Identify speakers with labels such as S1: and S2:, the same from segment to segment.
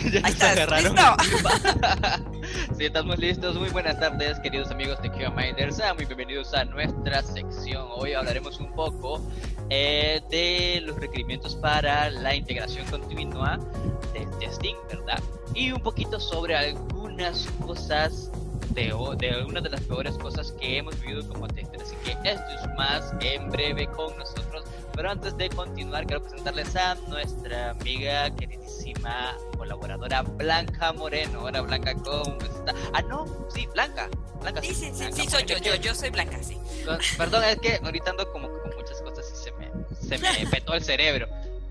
S1: ¿Ya Ahí
S2: estás.
S1: Agarraron?
S2: ¿Listo? sí, estamos listos. Muy buenas tardes, queridos amigos de QA Minders. Sean muy bienvenidos a nuestra sección. Hoy hablaremos un poco eh, de los requerimientos para la integración continua del testing, ¿verdad? Y un poquito sobre algunas cosas de, de algunas de las peores cosas que hemos vivido como testers. Así que esto es más en breve con nosotros. Pero antes de continuar, quiero presentarles a nuestra amiga queridísima colaboradora Blanca Moreno. Hola Blanca, ¿cómo está? Ah, no, sí, Blanca. Blanca
S1: sí, sí, sí, sí, soy yo, yo, yo soy Blanca, sí.
S2: Perdón, es que ahorita ando como con muchas cosas y se me, se me petó el cerebro.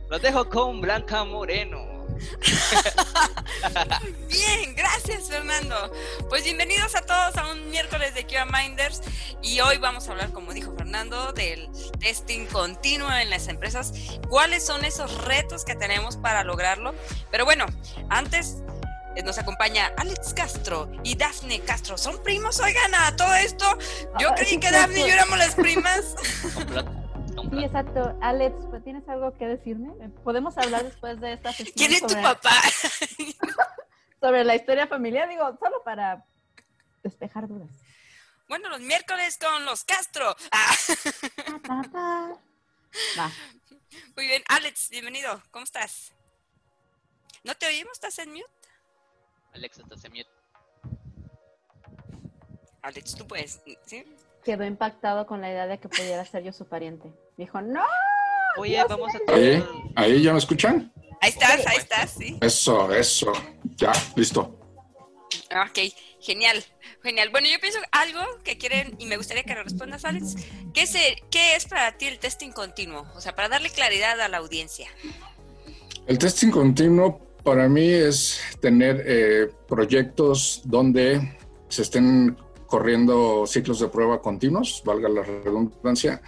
S2: Los dejo con Blanca Moreno.
S1: Bien, gracias Fernando. Pues bienvenidos a todos a un miércoles de QA Minders y hoy vamos a hablar, como dijo Fernando, del testing continuo en las empresas. ¿Cuáles son esos retos que tenemos para lograrlo? Pero bueno, antes eh, nos acompaña Alex Castro y Dafne Castro. ¿Son primos? Oigan, a todo esto. Yo ah, creí que Dafne y yo éramos las primas.
S3: Sí, exacto. Alex, pues, ¿tienes algo que decirme? ¿Podemos hablar después de esta sesión?
S1: ¿Quién es tu papá?
S3: sobre la historia familiar, digo, solo para despejar dudas.
S1: Bueno, los miércoles con los Castro. Ah. Muy bien, Alex, bienvenido. ¿Cómo estás? ¿No te oímos? ¿Estás en mute?
S2: Alex, estás en mute.
S1: Alex, tú puedes, ¿sí?
S3: Quedó impactado con la idea de que pudiera ser yo su pariente. Dijo, no.
S2: Oye, vamos a...
S4: Ahí, ahí, ¿ya me escuchan?
S1: Ahí estás, ahí estás, sí.
S4: Eso, eso. Ya, listo.
S1: Ok, genial, genial. Bueno, yo pienso algo que quieren y me gustaría que lo respondas, Alex. ¿Qué es, ¿Qué es para ti el testing continuo? O sea, para darle claridad a la audiencia.
S4: El testing continuo para mí es tener eh, proyectos donde se estén corriendo ciclos de prueba continuos, valga la redundancia,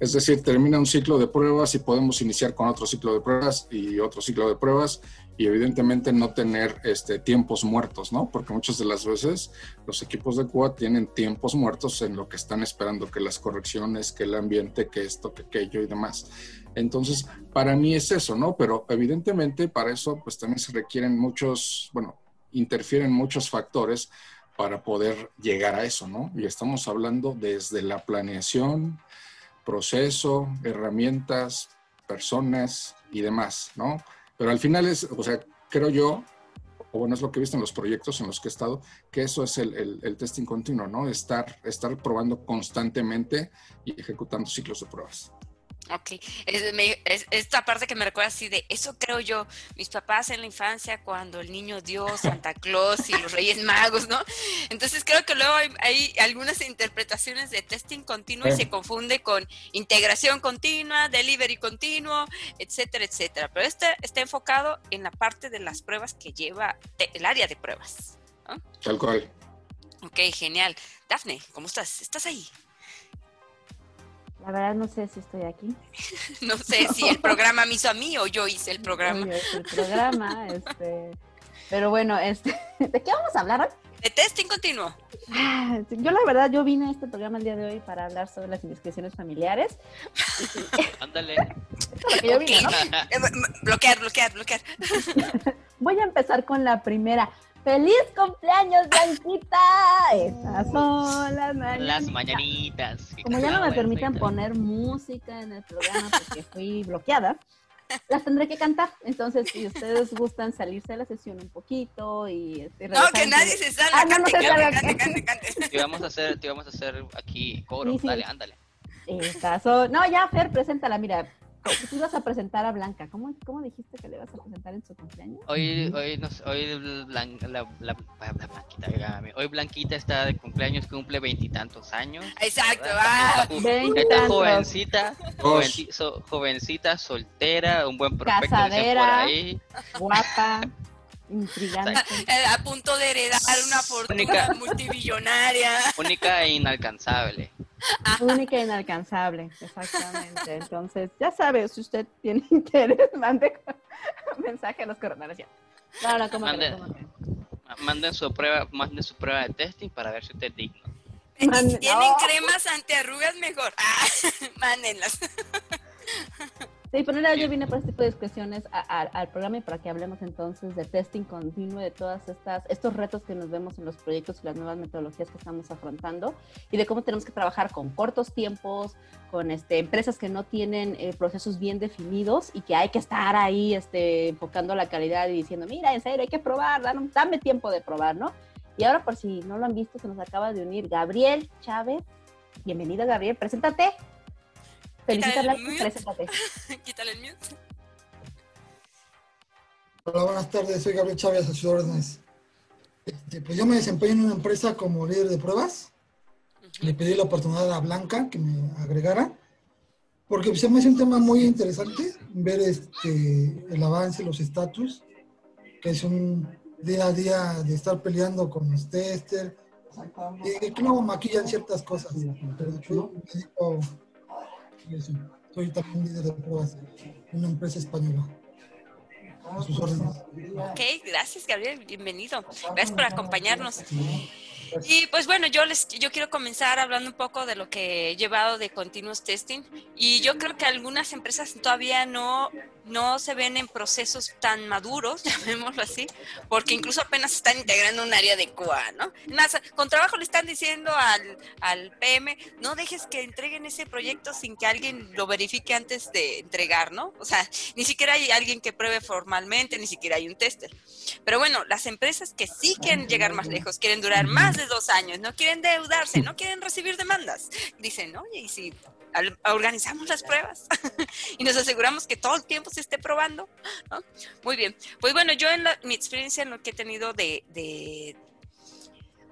S4: es decir, termina un ciclo de pruebas y podemos iniciar con otro ciclo de pruebas y otro ciclo de pruebas y evidentemente no tener este, tiempos muertos, ¿no? Porque muchas de las veces los equipos de QA tienen tiempos muertos en lo que están esperando que las correcciones, que el ambiente, que esto, que aquello y demás. Entonces, para mí es eso, ¿no? Pero evidentemente para eso pues también se requieren muchos, bueno, interfieren muchos factores para poder llegar a eso, ¿no? Y estamos hablando desde la planeación, proceso, herramientas, personas y demás, ¿no? Pero al final es, o sea, creo yo, o bueno, es lo que he visto en los proyectos en los que he estado, que eso es el, el testing continuo, ¿no? Estar, estar probando constantemente y ejecutando ciclos de pruebas.
S1: Ok, es, esta parte que me recuerda así de, eso creo yo, mis papás en la infancia cuando el niño Dios, Santa Claus y los Reyes Magos, ¿no? Entonces creo que luego hay, algunas interpretaciones de testing continuo y se confunde con integración continua, delivery continuo, etcétera, etcétera. Pero este está enfocado en la parte de las pruebas que lleva el área de pruebas.
S4: Tal cual.
S1: Ok, genial. Dafne, ¿cómo estás? ¿Estás ahí?
S3: La verdad no sé si estoy aquí.
S1: no sé si el programa me hizo a mí o yo hice el programa.
S3: Yo hice el programa, este, pero bueno, este, ¿de qué vamos a hablar hoy?
S1: De testing continuo.
S3: Ah, yo la verdad, yo vine a este programa el día de hoy para hablar sobre las indiscreciones familiares.
S2: Ándale.
S1: ¿no? bloquear, bloquear, bloquear.
S3: Voy a empezar con la primera. ¡Feliz cumpleaños, Blanquita! Estas son las mañanitas.
S2: Las mañanitas.
S3: Como ya no me permiten poner música en el programa porque fui bloqueada, las tendré que cantar. Entonces, si ustedes gustan salirse de la sesión un poquito y...
S1: Este, no, que nadie se salga. Ah, no, no se salga. Cante, cante,
S2: cante, Te vamos a hacer, te vamos a hacer aquí coro. Dale, ándale.
S3: No, ya, Fer, preséntala. Mira, Tú ibas a presentar a Blanca. ¿Cómo, ¿Cómo dijiste que le ibas a presentar en su cumpleaños?
S2: Hoy, hoy, no hoy, Blanca, la, la, Blanquita, hoy Blanquita está de cumpleaños, cumple veintitantos años.
S1: Exacto, va.
S2: Esta jovencita, jovencita, soltera, un buen prospecto
S3: Casadera, por ahí. Guapa. Intrigante.
S1: A punto de heredar una fortuna multibillonaria.
S2: Única e inalcanzable.
S3: Única e inalcanzable, exactamente. Entonces, ya sabe, si usted tiene interés, mande mensaje a los coronarios.
S2: Claro, ¿cómo manden, manden su prueba, manden su prueba de testing para ver si usted es digno.
S1: Si tienen cremas antiarrugas, mejor. Ah, mándenlas.
S3: Sí, pero ahora yo vine por este tipo de discusiones al programa y para que hablemos entonces de testing continuo, de todas estas estos retos que nos vemos en los proyectos y las nuevas metodologías que estamos afrontando y de cómo tenemos que trabajar con cortos tiempos, con este, empresas que no tienen eh, procesos bien definidos y que hay que estar ahí este, enfocando la calidad y diciendo, mira, en serio, hay que probar, dame, dame tiempo de probar, ¿no? Y ahora, por si no lo han visto, se nos acaba de unir Gabriel Chávez. Bienvenido, Gabriel, preséntate.
S1: Quítale el mute.
S5: Hola, buenas tardes. Soy Gabriel Chávez, a sus órdenes. Este, pues yo me desempeño en una empresa como líder de pruebas. Le pedí la oportunidad a Blanca que me agregara, porque se me hace un tema muy interesante ver este, el avance, los estatus, que es un día a día de estar peleando con los testers, y que luego maquillan ciertas cosas. Pero yo me dedico soy también líder de pruebas en una empresa española. A sus órdenes.
S1: Ok, gracias Gabriel, bienvenido. Gracias por acompañarnos. Y pues bueno, yo les yo quiero comenzar hablando un poco de lo que he llevado de continuous testing y yo creo que algunas empresas todavía no no se ven en procesos tan maduros, llamémoslo así, porque incluso apenas están integrando un área de QA, ¿no? Más, con trabajo le están diciendo al, al PM, no dejes que entreguen ese proyecto sin que alguien lo verifique antes de entregar, ¿no? O sea, ni siquiera hay alguien que pruebe formalmente, ni siquiera hay un tester. Pero bueno, las empresas que sí quieren llegar más lejos, quieren durar más de dos años, no quieren deudarse, no quieren recibir demandas. Dicen, oye, y si organizamos las pruebas y nos aseguramos que todo el tiempo se esté probando. Muy bien. Pues bueno, yo en mi experiencia en lo que he tenido de, de,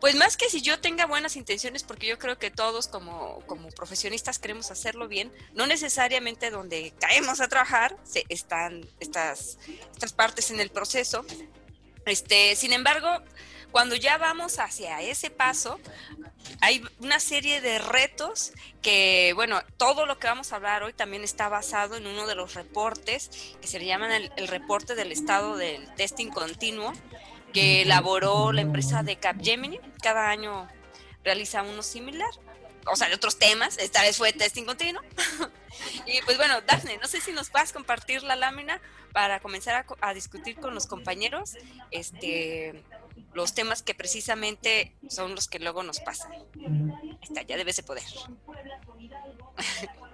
S1: pues más que si yo tenga buenas intenciones, porque yo creo que todos como, como profesionistas queremos hacerlo bien, no necesariamente donde caemos a trabajar se están estas, estas partes en el proceso. Este, sin embargo, cuando ya vamos hacia ese paso, hay una serie de retos que, bueno, todo lo que vamos a hablar hoy también está basado en uno de los reportes que se le llaman el, reporte del estado del testing continuo que elaboró la empresa de Capgemini. Cada año realiza uno similar, o sea, de otros temas. Esta vez fue testing continuo. y pues bueno, Daphne, no sé si nos puedes compartir la lámina para comenzar a, a discutir con los compañeros. Este los temas que precisamente son los que luego nos pasan. está, ya debes de poder.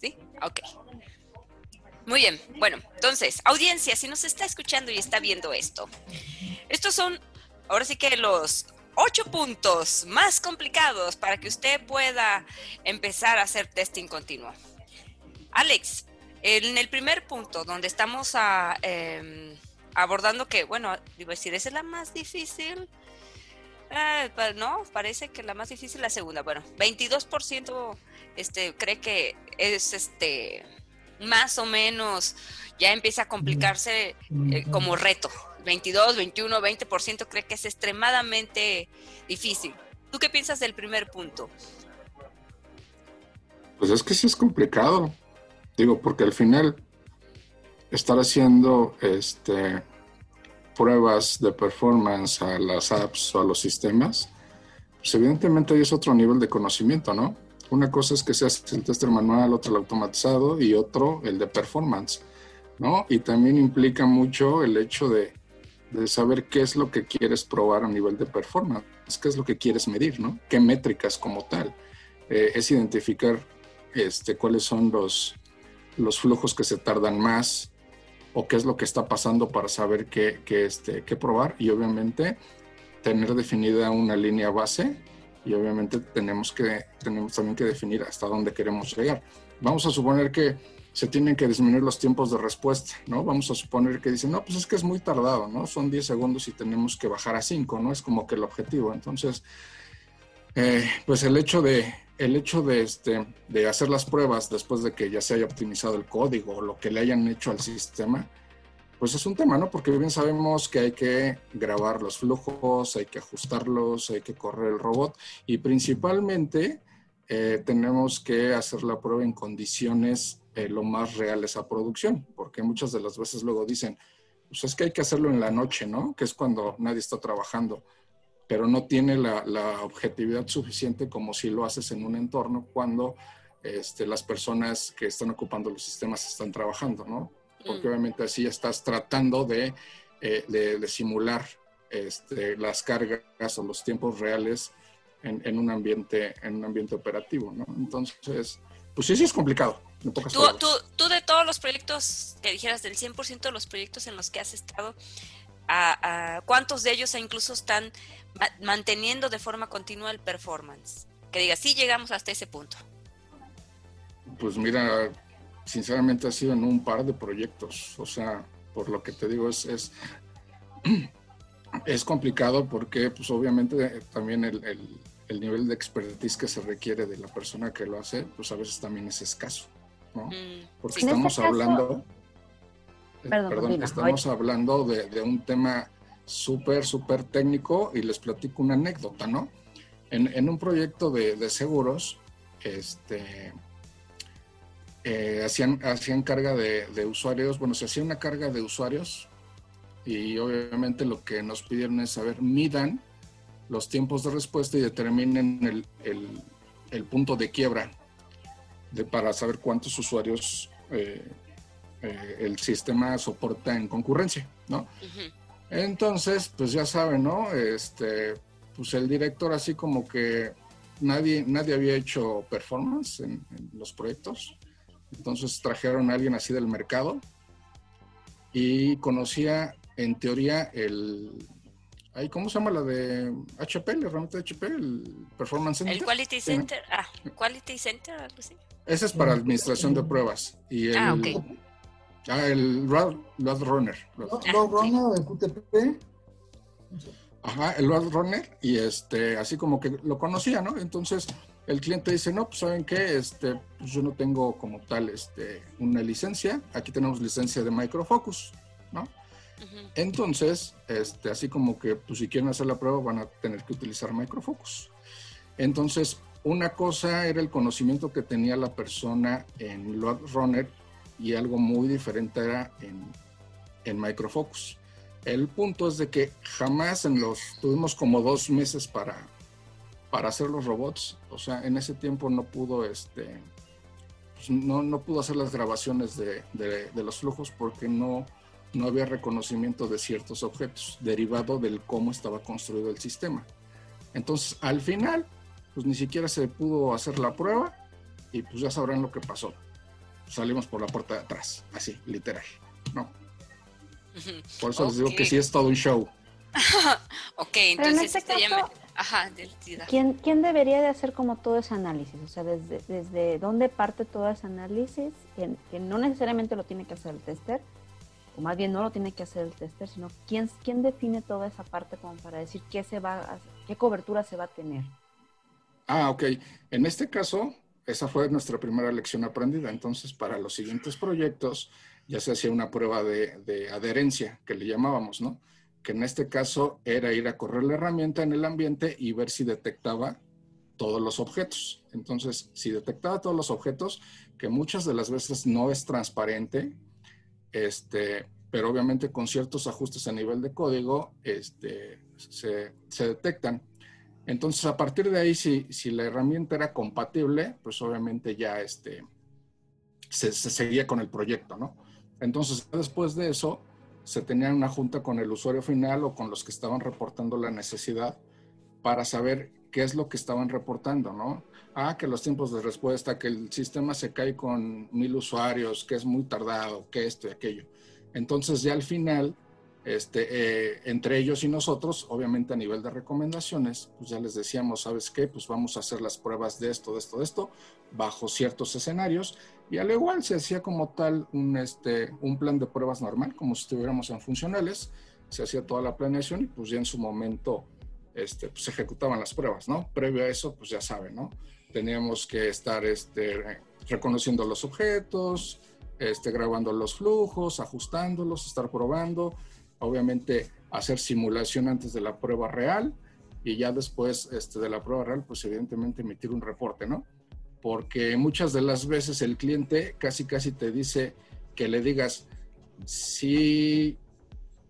S1: ¿Sí? Ok. Muy bien. Bueno, entonces, audiencia, si nos está escuchando y está viendo esto, estos son, ahora sí que los ocho puntos más complicados para que usted pueda empezar a hacer testing continuo. Alex, en el primer punto, donde estamos a... Em, abordando que, bueno, digo decir, esa es la más difícil. Ah, no, parece que la más difícil es la segunda. Bueno, 22% este, cree que es este más o menos ya empieza a complicarse eh, como reto. 22, 21, 20% cree que es extremadamente difícil. ¿Tú qué piensas del primer punto?
S4: Pues es que sí es complicado. Digo, porque al final estar haciendo este, pruebas de performance a las apps o a los sistemas, pues evidentemente ahí es otro nivel de conocimiento, ¿no? Una cosa es que seas el tester manual, otra el automatizado y otro el de performance, ¿no? Y también implica mucho el hecho de, saber qué es lo que quieres probar a nivel de performance, qué es lo que quieres medir, ¿no? ¿Qué métricas como tal? Eh, es identificar este, cuáles son los flujos que se tardan más, o qué es lo que está pasando para saber qué, qué, este, qué probar y obviamente tener definida una línea base y obviamente tenemos, que, tenemos también que definir hasta dónde queremos llegar. Vamos a suponer que se tienen que disminuir los tiempos de respuesta, ¿no? Vamos a suponer que dicen, no, pues es que es muy tardado, ¿no? Son 10 segundos y tenemos que bajar a 5, ¿no? Es como que el objetivo. Entonces, eh, pues el hecho de el hecho de, este, de hacer las pruebas después de que ya se haya optimizado el código o lo que le hayan hecho al sistema, pues es un tema, ¿no? Porque bien sabemos que hay que grabar los flujos, hay que ajustarlos, hay que correr el robot y principalmente eh, tenemos que hacer la prueba en condiciones eh, lo más reales a producción, porque muchas de las veces luego dicen, pues es que hay que hacerlo en la noche, ¿no? Que es cuando nadie está trabajando pero no tiene la, objetividad suficiente como si lo haces en un entorno cuando este, las personas que están ocupando los sistemas están trabajando, ¿no? Porque
S1: Mm.
S4: obviamente así estás tratando de, eh, de- de simular este, las cargas o los tiempos reales en, en un ambiente, en un ambiente operativo, ¿no? Entonces, pues sí, sí es complicado.
S1: Tú, tú, tú de todos los proyectos que dijeras, del 100% de los proyectos en los que has estado, a, a ¿cuántos de ellos incluso están ma- manteniendo de forma continua el performance? Que digas, sí llegamos hasta ese punto.
S4: Pues mira, sinceramente ha sido en un par de proyectos. O sea, por lo que te digo, es, es, es complicado porque pues obviamente también el, el- el nivel de expertise que se requiere de la persona que lo hace, pues a veces también es escaso. ¿no?
S1: Mm,
S4: Porque.
S3: En
S4: estamos
S3: este caso-
S4: hablando,
S3: Perdón,
S4: estamos hablando de, de un tema súper, súper técnico y les platico una anécdota, ¿no? En, en un proyecto de, de seguros, este, eh, hacían, hacían carga de, de usuarios, bueno, se hacía una carga de usuarios y obviamente lo que nos pidieron es saber, midan los tiempos de respuesta y determinen el, el- el punto de quiebra de, para saber cuántos usuarios eh, eh, el sistema soporta en concurrencia, ¿no? Entonces, pues ya saben, ¿no? Este, pues el director así como que nadie, nadie había hecho performance en, en los proyectos. Entonces trajeron a alguien así del mercado y conocía en teoría el... ay, ¿Cómo se llama la de HP, la herramienta de HP? El Performance Center.
S1: El Quality. Center, ah, Quality Center, algo así.
S4: Ese es para administración de pruebas. Y el,
S1: Ah, ok.
S4: Ah, el Road, Road Runner.
S5: No,
S1: Ah,
S5: no,
S1: sí.
S5: De QTP.
S4: Ajá, el Road Runner. Y este, así como que lo conocía, ¿no? Entonces el cliente dice, no, pues saben qué, este, pues yo no tengo como tal este, una licencia. Aquí tenemos licencia de Microfocus, ¿no? Entonces, este, así como que pues, si quieren hacer la prueba van a tener que utilizar Microfocus. Entonces, una cosa era el conocimiento que tenía la persona en Load Runner y algo muy diferente era en, en Microfocus. El punto es de que jamás en los, tuvimos como dos meses para, para hacer los robots, o sea, en ese tiempo no pudo, este, pues, no, no pudo hacer las grabaciones de, de- de los flujos porque no, no había reconocimiento de ciertos objetos, derivado del cómo estaba construido el sistema. Entonces, al final, pues ni siquiera se pudo hacer la prueba y pues ya sabrán lo que pasó. Salimos por la puerta de atrás, así, literal, ¿no? Por eso les digo que sí es todo un show.
S1: Ok,
S3: Pero en
S1: entonces
S3: este
S1: este
S3: caso,
S1: Ajá, del.
S3: ¿quién, ¿quién debería de hacer como todo ese análisis? O sea, desde, desde dónde parte todo ese análisis, que, que no necesariamente lo tiene que hacer el tester, o más bien no lo tiene que hacer el tester, sino quién, quién define toda esa parte como para decir qué se va a- qué cobertura se va a tener.
S4: Ah, ok. En este caso, esa fue nuestra primera lección aprendida. Entonces, para los siguientes proyectos, ya se hacía una prueba de, adherencia, que le llamábamos, ¿no? Que en este caso era ir a correr la herramienta en el ambiente y ver si detectaba todos los objetos. Entonces, si detectaba todos los objetos, que muchas de las veces no es transparente, este, pero obviamente con ciertos ajustes a nivel de código, este, se detectan. Entonces, a partir de ahí, si, si la herramienta era compatible, pues obviamente ya este, se, se seguía con el proyecto, ¿no? Entonces, después de eso, se tenía una junta con el usuario final o con los que estaban reportando la necesidad para saber qué es lo que estaban reportando, ¿no? Ah, que los tiempos de respuesta, que el sistema se cae con mil usuarios, que es muy tardado, que esto y aquello. Entonces, ya al final, este, eh, entre ellos y nosotros, obviamente a nivel de recomendaciones, pues ya les decíamos, ¿sabes qué? Pues vamos a hacer las pruebas de esto, de esto, de esto, bajo ciertos escenarios, y al igual se hacía como tal un, este, un plan de pruebas normal, como si estuviéramos en funcionales, se hacía toda la planeación y pues ya en su momento este, pues, ejecutaban las pruebas, ¿no? Previo a eso, pues ya saben, ¿no? Teníamos que estar este, reconociendo los objetos, este, grabando los flujos, ajustándolos, estar probando, obviamente hacer simulación antes de la prueba real y ya después este, de la prueba real, pues evidentemente emitir un reporte, ¿no? Porque muchas de las veces el cliente casi casi te dice que le digas, si,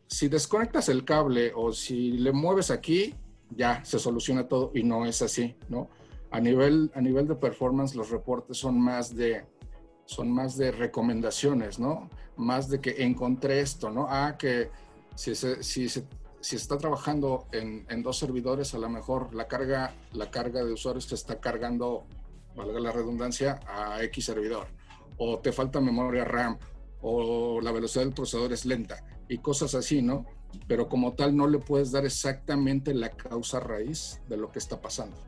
S4: si desconectas el cable o si le mueves aquí, ya se soluciona todo y no es así, ¿no? A nivel, a nivel de performance, los reportes son más de, son más de recomendaciones, ¿no? Más de que encontré esto, ¿no? Ah, que si se, si se, si está trabajando en, en, dos servidores, a lo mejor la carga, la carga de usuarios te está cargando, valga la redundancia, a X servidor. O te falta memoria RAM, o la velocidad del procesador es lenta, y cosas así, ¿no? Pero como tal no le puedes dar exactamente la causa raíz de lo que está pasando.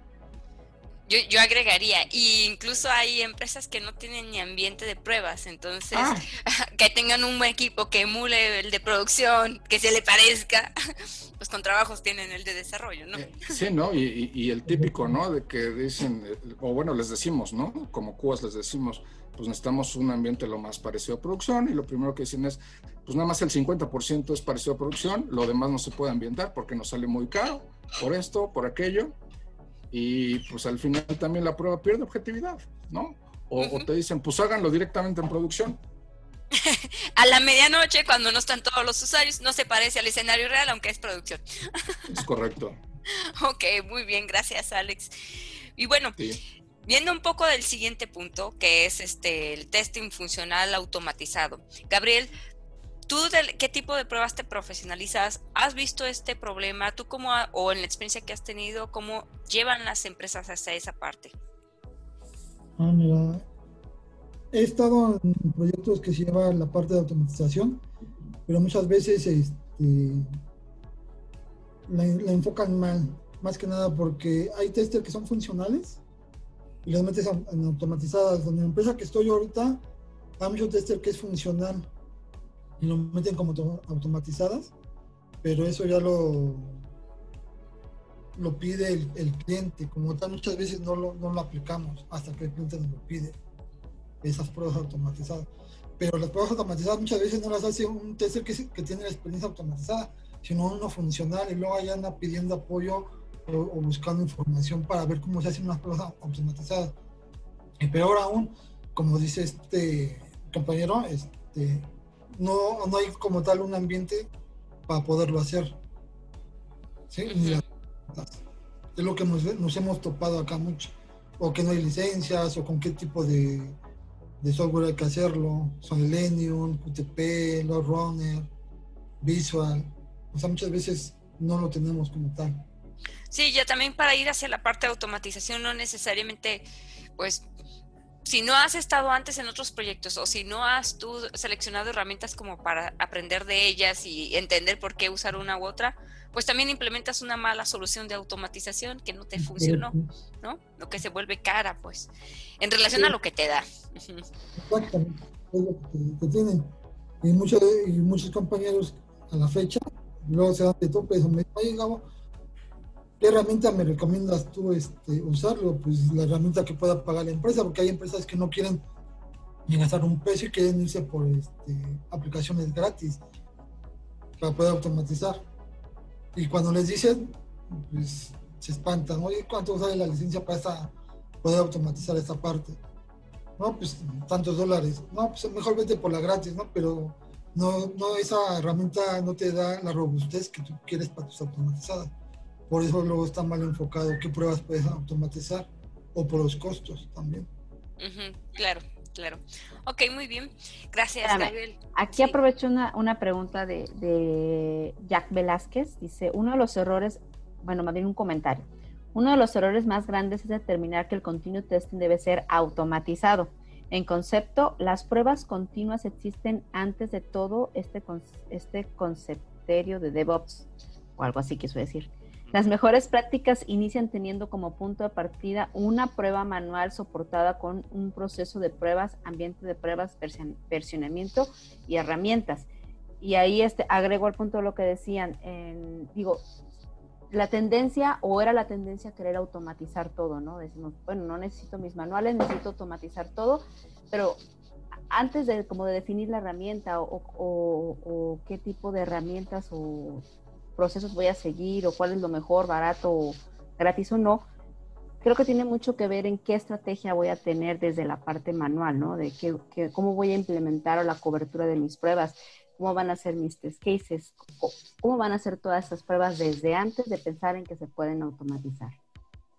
S1: Yo, yo, agregaría, y incluso hay empresas que no tienen ni ambiente de pruebas, entonces ah. que tengan un buen equipo que emule el de producción, que se le parezca, pues con trabajos tienen el de desarrollo, ¿no?
S4: Eh, sí, ¿no? Y, y, el típico, ¿no? De que dicen, o bueno, les decimos, ¿no? Como cubas les decimos, pues necesitamos un ambiente lo más parecido a producción y lo primero que dicen es, pues nada más el 50% es parecido a producción, lo demás no se puede ambientar porque nos sale muy caro por esto, por aquello y pues al final también la prueba pierde objetividad, ¿no? O, te dicen, pues háganlo directamente en producción.
S1: a la medianoche, cuando no están todos los usuarios, no se parece al escenario real, aunque es producción.
S4: es correcto.
S1: Ok, muy bien, gracias Alex. Y bueno, viendo un poco del siguiente punto, que es este el testing funcional automatizado. Gabriel, ¿Tú qué tipo de pruebas te profesionalizas? ¿Has visto este problema? ¿Tú cómo, o en la experiencia que has tenido, cómo llevan las empresas hasta esa parte?
S5: Ah, mira, he estado en proyectos que se lleva la parte de automatización, pero muchas veces este, la, enfocan mal, más que nada porque hay testers que son funcionales y los metes en automatizadas. En la empresa que estoy ahorita, hay mucho tester que es funcional y lo meten como automatizadas, pero eso ya lo, lo pide el, cliente. Como tal, muchas veces no lo, no lo aplicamos hasta que el cliente nos lo pide, esas pruebas automatizadas. Pero las pruebas automatizadas muchas veces no las hace un tester que, que tiene la experiencia automatizada, sino uno funcional y luego allá anda pidiendo apoyo o, buscando información para ver cómo se hacen unas pruebas automatizadas. Y peor aún, como dice este compañero, este, no, no hay como tal un ambiente para poderlo hacer. ¿sí? Es lo que nos, hemos topado acá mucho. O que no hay licencias, o con qué tipo de, software hay que hacerlo. Son Selenium, QTP, Runner, Visual. O sea, muchas veces no lo tenemos como tal.
S1: Sí, ya también para ir hacia la parte de automatización no necesariamente pues si no has estado antes en otros proyectos o si no has tú seleccionado herramientas como para aprender de ellas y entender por qué usar una u otra, pues también implementas una mala solución de automatización que no te funcionó, ¿no? Lo que se vuelve cara, pues, en relación a lo que te da.
S5: Exactamente, es lo que, tienen. Y muchos, y muchos compañeros a la fecha, luego se dan de tope, me Gabo, ¿Qué herramienta me recomiendas tú este, usarlo? Pues la herramienta que pueda pagar la empresa, porque hay empresas que no quieren ni gastar un peso y quieren irse por este, aplicaciones gratis para poder automatizar. Y cuando les dicen, pues se espantan, oye, ¿cuánto sale la licencia para poder automatizar esta parte? No, pues tantos dólares. No, pues mejor vete por la gratis, ¿no? Pero no, no, esa herramienta no te da la robustez que tú quieres para tus automatizadas. Por eso luego está mal enfocado qué pruebas puedes automatizar o por los costos también.
S1: claro, claro. Ok, muy bien. Gracias, Gabriel.
S3: Aquí aprovecho una, una pregunta de, de, Jack Velázquez. Dice, uno de los errores, bueno, más bien un comentario. Uno de los errores más grandes es determinar que el continuous testing debe ser automatizado. En concepto, las pruebas continuas existen antes de todo este, este concepterio de DevOps, o algo así quiso decir. Las mejores prácticas inician teniendo como punto de partida una prueba manual soportada con un proceso de pruebas, ambiente de pruebas, versionamiento y herramientas. Y ahí este, agrego al punto lo que decían, digo, la tendencia o era la tendencia a querer automatizar todo, ¿no? Decimos, bueno, no necesito mis manuales, necesito automatizar todo, pero antes de como de definir la herramienta o, o qué tipo de herramientas o procesos voy a seguir o cuál es lo mejor, barato, gratis o no, creo que tiene mucho que ver en qué estrategia voy a tener desde la parte manual, ¿no? De qué, cómo voy a implementar la cobertura de mis pruebas, cómo van a ser mis test cases, cómo van a ser todas esas pruebas desde antes de pensar en que se pueden automatizar.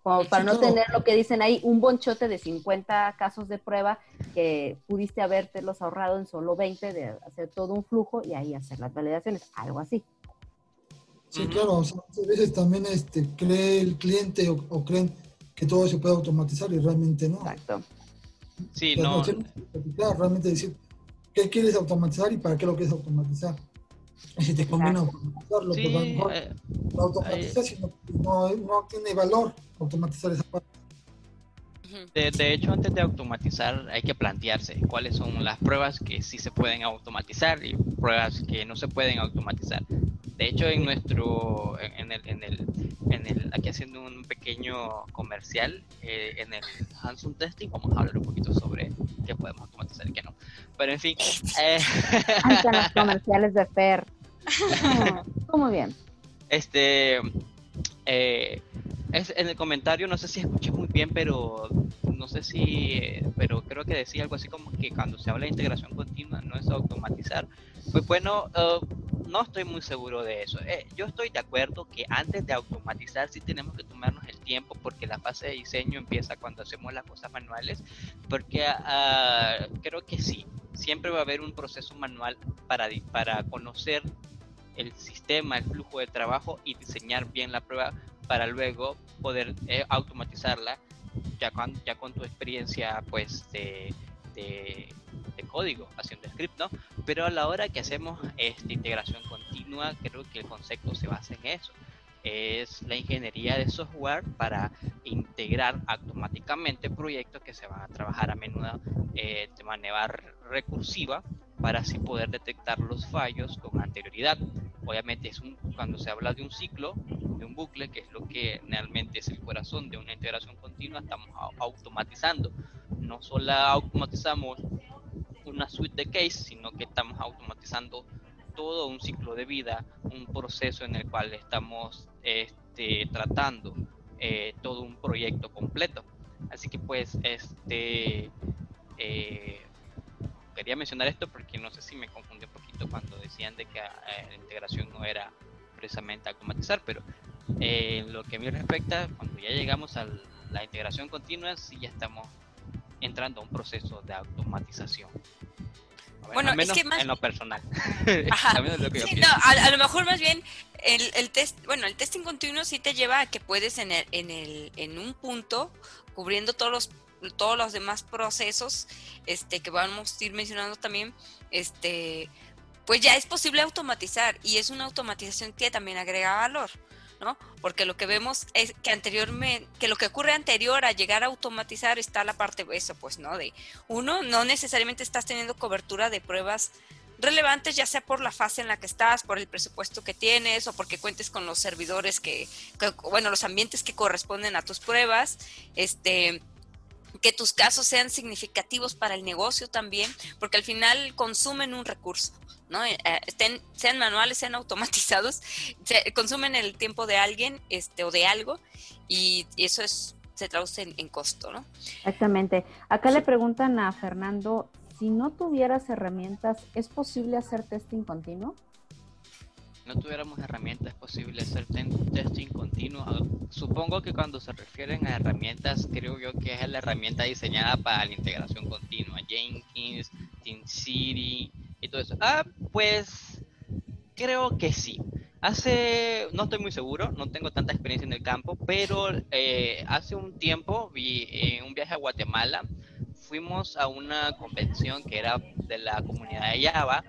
S3: Como para no tener lo que dicen ahí, un bonchote de 50 casos de prueba que pudiste habértelos ahorrado en solo 20 de hacer todo un flujo y ahí hacer las validaciones, algo así.
S5: Sí, claro, a veces también este, cree el cliente o, creen que todo se puede automatizar y realmente no.
S3: Exacto.
S2: Sí, no.
S5: Realmente decir qué quieres automatizar y para qué lo quieres automatizar. Y si te conviene automatizarlo, sí, pues mejor eh, lo automatizas no, no, no tiene valor automatizar esa parte.
S2: De, hecho, antes de automatizar hay que plantearse cuáles son las pruebas que sí se pueden automatizar y pruebas que no se pueden automatizar. De hecho, en nuestro, en el, en el, en el aquí haciendo un pequeño comercial, eh, en el Hanson Testing, vamos a hablar un poquito sobre qué podemos automatizar y qué no. Pero en fin.
S3: Eh... los comerciales de Fer. Muy bien.
S2: Este, eh, es, en el comentario, no sé si escuché muy bien, pero no sé si, pero creo que decía algo así como que cuando se habla de integración continua no es automatizar. Pues bueno, uh, no estoy muy seguro de eso. Eh, yo estoy de acuerdo que antes de automatizar sí tenemos que tomarnos el tiempo porque la fase de diseño empieza cuando hacemos las cosas manuales, porque uh, creo que sí, siempre va a haber un proceso manual para, para conocer el sistema, el flujo de trabajo y diseñar bien la prueba para luego poder eh, automatizarla ya con, ya con tu experiencia pues de, código haciendo script, ¿no? Pero a la hora que hacemos esta integración continua, creo que el concepto se basa en eso. Es la ingeniería de software para integrar automáticamente proyectos que se van a trabajar a menudo eh, de manera recursiva para así poder detectar los fallos con anterioridad. Obviamente es un, cuando se habla de un ciclo, de un bucle, que es lo que realmente es el corazón de una integración continua, estamos automatizando. No solo automatizamos una suite de case, sino que estamos automatizando todo un ciclo de vida, un proceso en el cual estamos este, tratando eh, todo un proyecto completo. Así que pues este eh, quería mencionar esto porque no sé si me confundí un poquito cuando decían de que eh, la integración no era precisamente automatizar, pero eh, en lo que a mí respecta, cuando ya llegamos a la integración continua, sí ya estamos entrando a un proceso de automatización.
S1: Bueno, es que más...
S2: en lo personal.
S1: a, lo mejor más bien el, el, test, bueno, el testing continuo sí te lleva a que puedes en, el, en, el, en un punto, cubriendo todos los todos los demás procesos este, que vamos a ir mencionando también, este, pues ya es posible automatizar y es una automatización que también agrega valor. ¿No? Porque lo que vemos es que anteriormente, que lo que ocurre anterior a llegar a automatizar está la parte de eso, pues, ¿no? De uno, no necesariamente estás teniendo cobertura de pruebas relevantes, ya sea por la fase en la que estás, por el presupuesto que tienes o porque cuentes con los servidores que, que bueno, los ambientes que corresponden a tus pruebas, este, que tus casos sean significativos para el negocio también, porque al final consumen un recurso, ¿no? Eh, eh, estén, sean manuales, sean automatizados, consumen el tiempo de alguien este, o de algo y eso es se traduce en, costo, ¿no?
S3: Exactamente. Acá le preguntan a Fernando, si no tuvieras herramientas, ¿es posible hacer testing continuo?
S2: No tuviéramos herramientas posible hacer testing continuo. Supongo que cuando se refieren a herramientas, creo yo que es la herramienta diseñada para la integración continua, Jenkins, TeamCity y todo eso. Ah, pues creo que sí. Hace, no estoy muy seguro, no tengo tanta experiencia en el campo, pero eh, hace un tiempo vi un viaje a Guatemala, fuimos a una convención que era de la comunidad de Java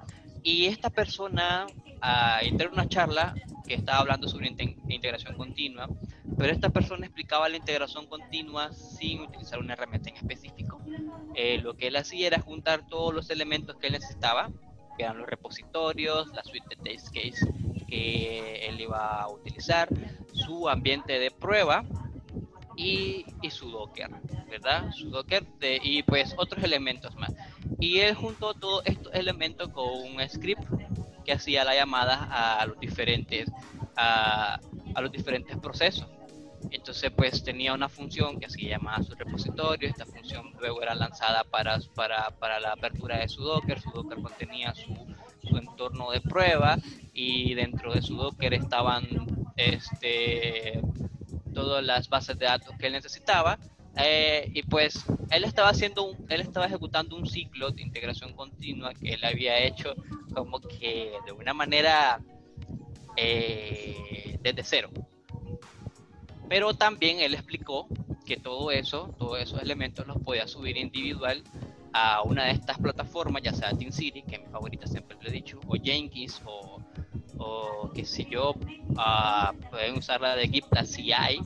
S2: y esta persona a entrar una charla que estaba hablando sobre integración continua, pero esta persona explicaba la integración continua sin utilizar una herramienta en específico. Eh, lo que él hacía era juntar todos los elementos que él necesitaba, que eran los repositorios, la suite de test case que él iba a utilizar, su ambiente de prueba y, y su Docker, ¿verdad? Su Docker de, y pues otros elementos más. Y él juntó todos estos elementos con un script que hacía la llamada a los diferentes a, los diferentes procesos. Entonces, pues tenía una función que así llamaba su repositorio. Esta función luego era lanzada para, para, para la apertura de su Docker. Su Docker contenía su, su, entorno de prueba y dentro de su Docker estaban este, todas las bases de datos que él necesitaba. Eh, y pues él estaba haciendo él estaba ejecutando un ciclo de integración continua que él había hecho como que de una manera eh, desde cero. Pero también él explicó que todo eso, todos esos elementos los podía subir individual a una de estas plataformas, ya sea City que es mi favorita siempre lo he dicho, o Jenkins, o, o qué sé yo, uh, pueden usar la de Git, CI,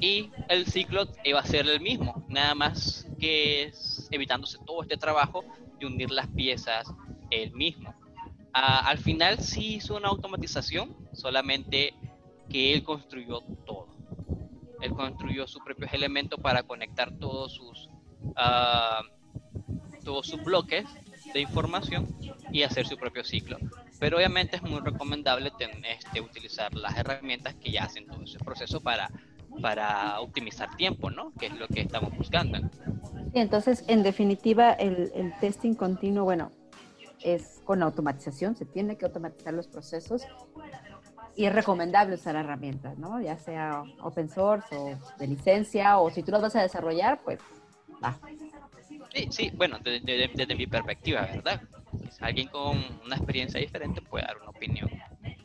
S2: y el ciclo iba a ser el mismo, nada más que evitándose todo este trabajo de unir las piezas el mismo. Uh, al final sí hizo una automatización, solamente que él construyó todo. Él construyó sus propios elementos para conectar todos sus uh, todos sus bloques de información y hacer su propio ciclo. Pero obviamente es muy recomendable este, utilizar las herramientas que ya hacen todo ese proceso para, para optimizar tiempo, ¿no? Que es lo que estamos buscando.
S3: Sí, entonces, en definitiva, el, el testing continuo, bueno, es con automatización, se tiene que automatizar los procesos y es recomendable usar herramientas, ¿no? Ya sea open source o de licencia o si tú las vas a desarrollar, pues va.
S2: Sí, sí, bueno, desde, mi perspectiva, ¿verdad? alguien con una experiencia diferente puede dar una opinión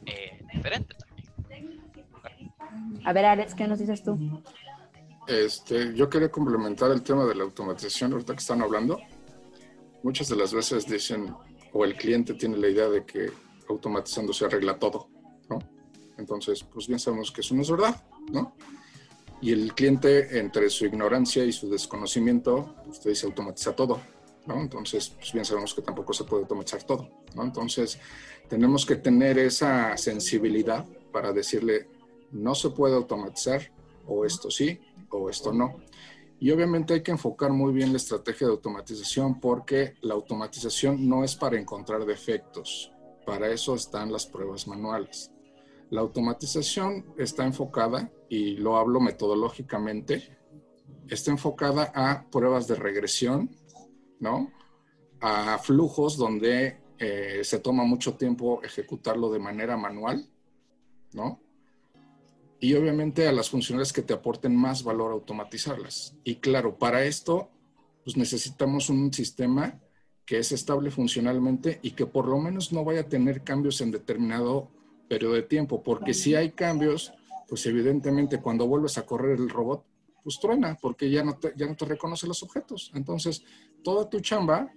S2: eh, diferente también.
S3: A ver, Alex, ¿qué nos dices tú?
S4: Este, yo quería complementar el tema de la automatización, ahorita que están hablando. Muchas de las veces dicen, o el cliente tiene la idea de que automatizando se arregla todo, ¿no? Entonces, pues bien sabemos que eso no es verdad, ¿no? Y el cliente, entre su ignorancia y su desconocimiento, usted dice automatiza todo, ¿no? Entonces, pues bien sabemos que tampoco se puede automatizar todo, ¿no? Entonces, tenemos que tener esa sensibilidad para decirle, no se puede automatizar, o esto sí, o esto no. Y obviamente hay que enfocar muy bien la estrategia de automatización porque la automatización no es para encontrar defectos, para eso están las pruebas manuales. La automatización está enfocada, y lo hablo metodológicamente, está enfocada a pruebas de regresión, ¿no? A flujos donde eh, se toma mucho tiempo ejecutarlo de manera manual, ¿no? Y obviamente a las funciones que te aporten más valor automatizarlas. Y claro, para esto, pues necesitamos un sistema que es estable funcionalmente y que por lo menos no vaya a tener cambios en determinado periodo de tiempo, porque si hay cambios, pues evidentemente cuando vuelves a correr el robot, pues truena, porque ya no te, ya no te reconoce los objetos. Entonces, toda tu chamba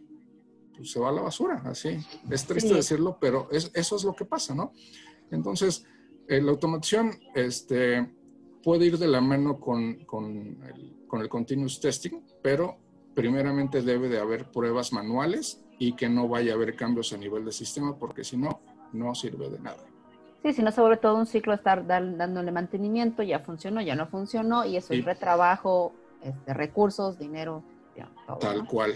S4: pues, se va a la basura, así. Es triste decirlo, pero es, eso es lo que pasa, ¿no? Entonces, eh, la automación este, puede ir de la mano con, con, el, con el continuous testing, pero primeramente debe de haber pruebas manuales y que no vaya a haber cambios a nivel de sistema, porque si no, no sirve de nada.
S3: Sí, si no se vuelve todo un ciclo estar dándole mantenimiento, ya funcionó, ya no funcionó, y eso es retrabajo, este, recursos, dinero,
S4: Tal cual,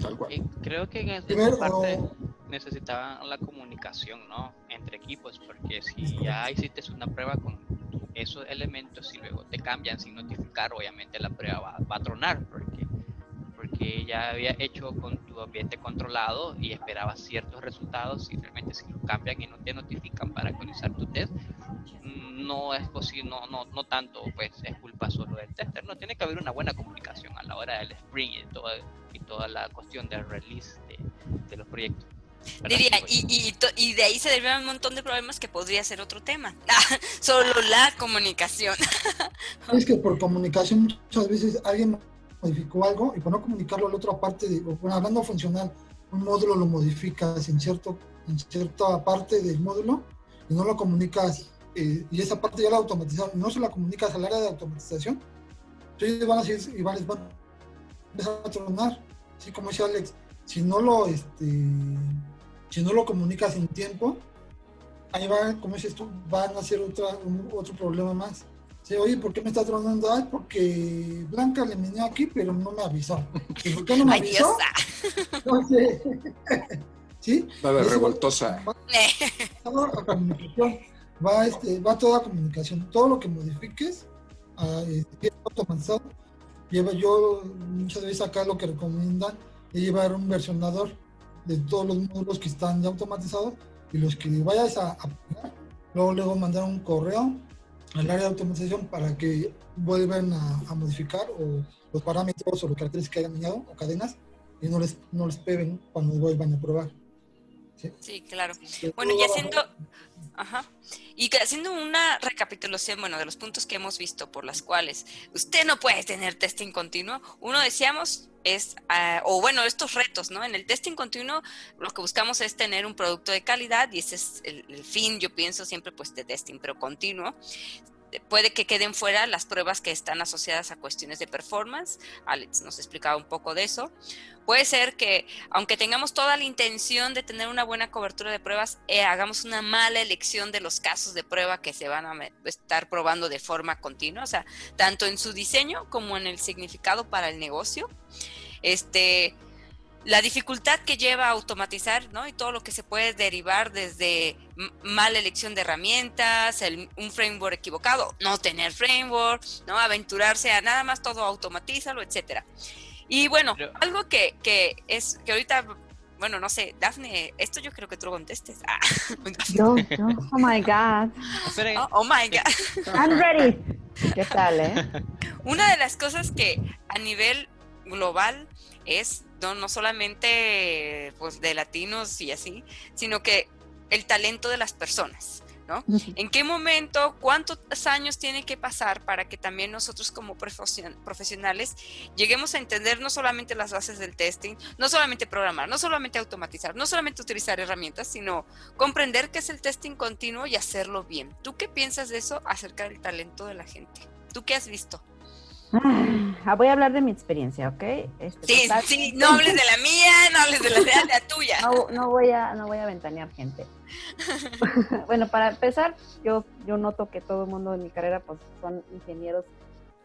S4: tal cual.
S2: creo que en esta parte necesitaban la comunicación, ¿no? Entre equipos, porque si ya hiciste una prueba con esos elementos y luego te cambian sin notificar, obviamente la prueba va, va a tronar, porque porque ya había hecho con tu ambiente controlado y esperabas ciertos resultados y realmente si lo cambian y no te notifican para actualizar tu test, no es posible, no, no, no tanto pues es culpa solo del tester, no, tiene que haber una buena comunicación a la hora del sprint y, todo, y toda la cuestión del release de, de los proyectos.
S1: Diría, y, y, y, de ahí se derivan un montón de problemas que podría ser otro tema. Solo la comunicación.
S5: Es que por comunicación muchas veces alguien modificó algo y por no comunicarlo a la otra parte, de, hablando funcional, un módulo lo modificas en, cierto, en cierta parte del módulo y no lo comunicas, eh, y esa parte ya la automatizaron, no se la comunicas al área de automatización, entonces van a decir, y van, van a empezar tronar, así como dice Alex, si no lo, este, si no lo comunicas en tiempo, ahí va, como dices tú, van a ser otra, otro problema más. Sí, oye, ¿por qué me está tronando? Ay, porque Blanca le vino aquí, pero no me avisó. ¿Y por qué no me avisó? No sé. ¿Sí?
S4: Va de revoltosa. Va,
S5: va, comunicación, va, este, va toda comunicación. Todo lo que modifiques, uh, es automatizado. Lleva yo muchas veces acá lo que recomiendan es llevar un versionador de todos los módulos que están ya automatizados y los que vayas a, a luego luego mandar un correo al área de automatización para que vuelvan a, modificar o los parámetros o los caracteres que hayan dañado o cadenas y no les, no les peguen cuando vuelvan a probar.
S1: Sí, claro. Bueno, y haciendo, ajá, y haciendo una recapitulación, bueno, de los puntos que hemos visto por las cuales usted no puede tener testing continuo, uno decíamos es, ah, o bueno, estos retos, ¿no? En el testing continuo lo que buscamos es tener un producto de calidad y ese es el fin, yo pienso siempre, pues, de testing, pero continuo puede que queden fuera las pruebas que están asociadas a cuestiones de performance. Alex nos explicaba un poco de eso. Puede ser que, aunque tengamos toda la intención de tener una buena cobertura de pruebas, eh, hagamos una mala elección de los casos de prueba que se van a estar probando de forma continua, o sea, tanto en su diseño como en el significado para el negocio. Este, la dificultad que lleva a automatizar, ¿no? Y todo lo que se puede derivar desde mala elección de herramientas, un framework equivocado, no tener framework, ¿no? Aventurarse a nada más todo automatízalo, etcétera. Y bueno, algo que, que, es, que ahorita, bueno, no sé, Dafne, esto yo creo que tú lo contestes. Ah,
S3: yo, yo, oh my God.
S1: Oh, oh, my God.
S3: I'm ready. ¿Qué tal, eh?
S1: Una de las cosas que a nivel global es no, no solamente pues, de latinos y así, sino que el talento de las personas. ¿no? ¿En qué momento, cuántos años tiene que pasar para que también nosotros como profesionales lleguemos a entender no solamente las bases del testing, no solamente programar, no solamente automatizar, no solamente utilizar herramientas, sino comprender qué es el testing continuo y hacerlo bien? ¿Tú qué piensas de eso acerca del talento de la gente? ¿Tú qué has visto?
S3: Ah, voy a hablar de mi experiencia, ¿ok?
S1: Este, sí, sí, no hables de la mía, no hables de la, de la tuya.
S3: No, no, voy a, no voy a ventanear gente. bueno, para empezar, yo, yo noto que todo el mundo en mi carrera pues, son ingenieros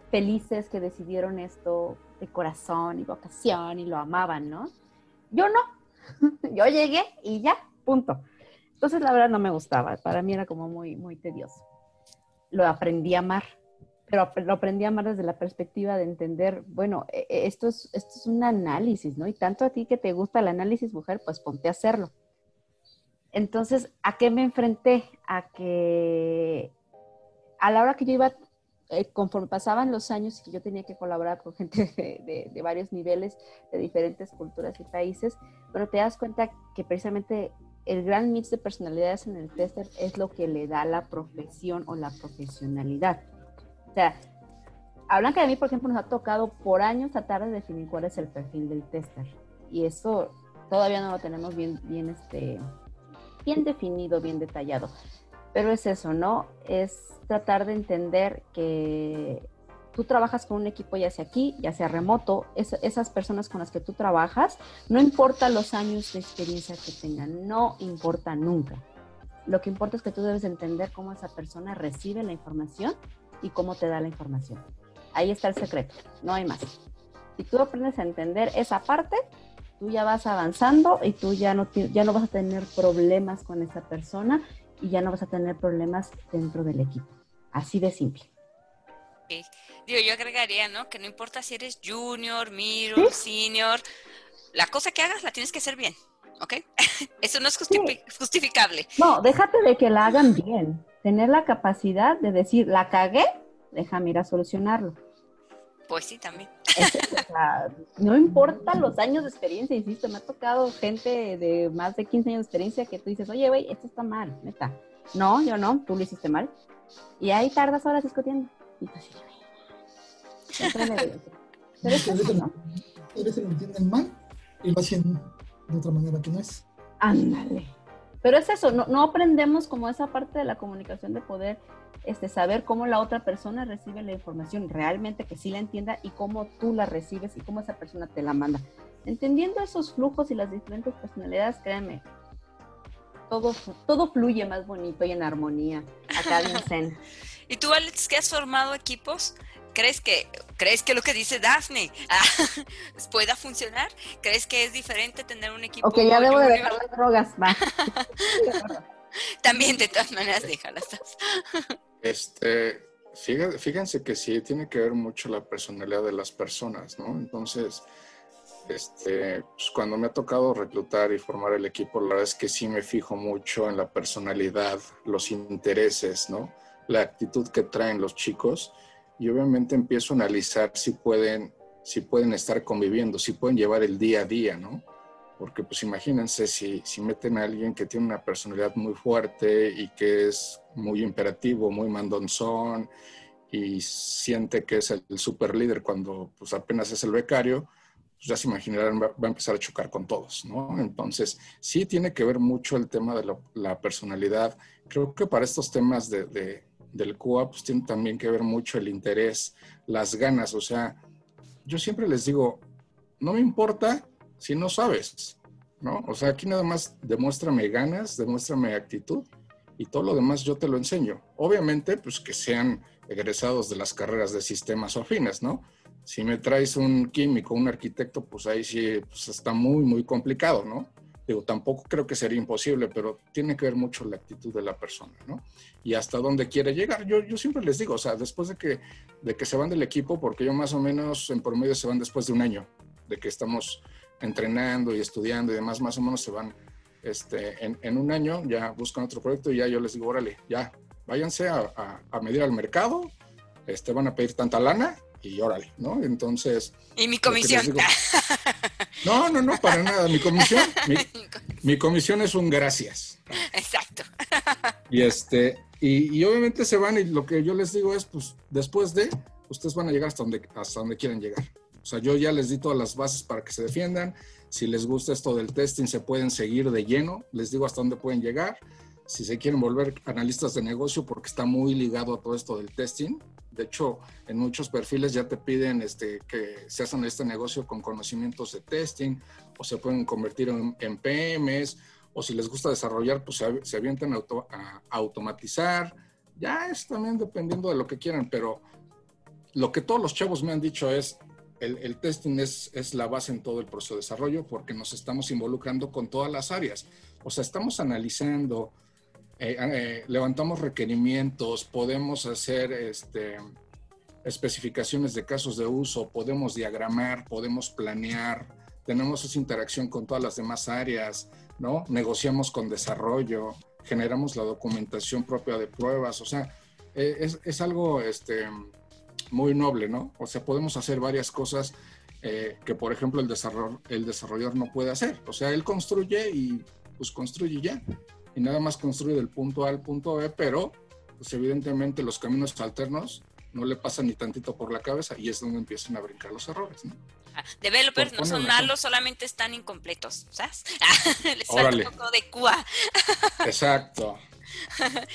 S3: felices que decidieron esto de corazón y vocación y lo amaban, ¿no? Yo no. yo llegué y ya, punto. Entonces, la verdad no me gustaba. Para mí era como muy, muy tedioso. Lo aprendí a amar pero lo aprendí a desde la perspectiva de entender, bueno, e, e, esto es, esto es un análisis, ¿no? Y tanto a ti que te gusta el análisis, mujer, pues ponte a hacerlo. Entonces, ¿a qué me enfrenté? A que a la hora que yo iba, eh, conforme pasaban los años y que yo tenía que colaborar con gente de, de, varios niveles, de diferentes culturas y países, pero te das cuenta que precisamente el gran mix de personalidades en el tester es lo que le da la profesión o la profesionalidad. O sea, a Blanca de mí, por ejemplo, nos ha tocado por años tratar de definir cuál es el perfil del tester. Y eso todavía no lo tenemos bien, bien, este, bien definido, bien detallado. Pero es eso, ¿no? Es tratar de entender que tú trabajas con un equipo ya sea aquí, ya sea remoto, esas personas con las que tú trabajas, no importa los años de experiencia que tengan, no importa nunca. Lo que importa es que tú debes entender cómo esa persona recibe la información y cómo te da la información. Ahí está el secreto, no hay más. Si tú aprendes a entender esa parte, tú ya vas avanzando y tú ya no, ya no vas a tener problemas con esa persona y ya no vas a tener problemas dentro del equipo. Así de simple.
S1: Digo, yo agregaría, ¿no? Que no importa si eres junior, middle, senior, la cosa que hagas la tienes que hacer bien, ¿ok? Eso no es justificable.
S3: No, déjate de que la hagan bien tener la capacidad de decir, la cagué, déjame ir a solucionarlo.
S1: Pues sí, también.
S3: no importa los años de experiencia, insisto, me ha tocado gente de más de 15 años de experiencia que tú dices, oye, güey, esto está mal, neta. No, yo no, tú lo hiciste mal. Y ahí tardas horas discutiendo. Y tú
S5: Pero es eso, ¿no? A veces lo entienden mal y lo hacen de otra manera que no es.
S3: Ándale. Pero es eso, no, aprendemos como esa parte de la comunicación de poder este, saber cómo la otra persona recibe la información, realmente que sí la entienda y cómo tú la recibes y cómo esa persona te la manda. Entendiendo esos flujos y las diferentes personalidades, créeme, todo, todo fluye más bonito y en armonía acá en Zen.
S1: ¿Y tú, Alex, que has formado equipos? ¿Crees que, ¿Crees que lo que dice Daphne ah, pueda funcionar? ¿Crees que es diferente tener un equipo?
S3: Ok, ya debo de dejar las drogas, va.
S1: También de todas maneras déjalas.
S4: este, fíjense que sí, tiene que ver mucho la personalidad de las personas, ¿no? Entonces, este, pues cuando me ha tocado reclutar y formar el equipo, la verdad es que sí me fijo mucho en la personalidad, los intereses, ¿no? la actitud que traen los chicos y obviamente empiezo a analizar si pueden, si pueden estar conviviendo, si pueden llevar el día a día, ¿no? Porque pues imagínense si, si meten a alguien que tiene una personalidad muy fuerte y que es muy imperativo, muy mandonzón y siente que es el, super líder cuando pues apenas es el becario, pues ya se imaginarán, va, a empezar a chocar con todos, ¿no? Entonces, sí tiene que ver mucho el tema de la personalidad. Creo que para estos temas de del CUA, pues tiene también que ver mucho el interés, las ganas. O sea, yo siempre les digo, no me importa si no sabes, ¿no? O sea, aquí nada más demuéstrame ganas, demuéstrame actitud y todo lo demás yo te lo enseño. Obviamente, pues que sean egresados de las carreras de sistemas o afines, ¿no? Si me traes un químico, un arquitecto, pues ahí sí pues está muy, muy complicado, ¿no? Digo, tampoco creo que sería imposible, pero tiene que ver mucho la actitud de la persona, ¿no? Y hasta dónde quiere llegar. Yo, yo siempre les digo, o sea, después de que, de que se van del equipo, porque yo más o menos en promedio se van después de un año, de que estamos entrenando y estudiando y demás, más o menos se van este, en, en un año, ya buscan otro proyecto y ya yo les digo, órale, ya, váyanse a, a, medir al mercado, este, van a pedir tanta lana y órale, ¿no? Entonces...
S1: Y mi comisión.
S4: no, no, no, para nada. Mi comisión, mi, comisión es un gracias.
S1: Exacto.
S4: Y este, y, obviamente se van y lo que yo les digo es, pues, después de, ustedes van a llegar hasta donde, hasta donde quieran llegar. O sea, yo ya les di todas las bases para que se defiendan. Si les gusta esto del testing, se pueden seguir de lleno. Les digo hasta dónde pueden llegar. Si se quieren volver analistas de negocio, porque está muy ligado a todo esto del testing, de hecho, en muchos perfiles ya te piden este, que se hacen este negocio con conocimientos de testing o se pueden convertir en, PMs o si les gusta desarrollar, pues se, avientan a, automatizar. Ya es también dependiendo de lo que quieran, pero lo que todos los chavos me han dicho es, el, testing es, es, la base en todo el proceso de desarrollo porque nos estamos involucrando con todas las áreas. O sea, estamos analizando, eh, eh, levantamos requerimientos, podemos hacer este, especificaciones de casos de uso, podemos diagramar, podemos planear, tenemos esa interacción con todas las demás áreas, ¿no? Negociamos con desarrollo, generamos la documentación propia de pruebas, o sea, eh, es, algo este, muy noble, ¿no? O sea, podemos hacer varias cosas que, por ejemplo, el, desarrollo, el desarrollador no puede hacer. O sea, él construye y pues construye ya y nada más construye del punto A al punto B, pero pues evidentemente los caminos alternos no le pasan ni tantito por la cabeza y es donde empiezan a brincar los errores. ¿no?
S1: Ah, developers no son malos, solamente están incompletos, ¿sabes? Les falta un poco de cua.
S4: Exacto.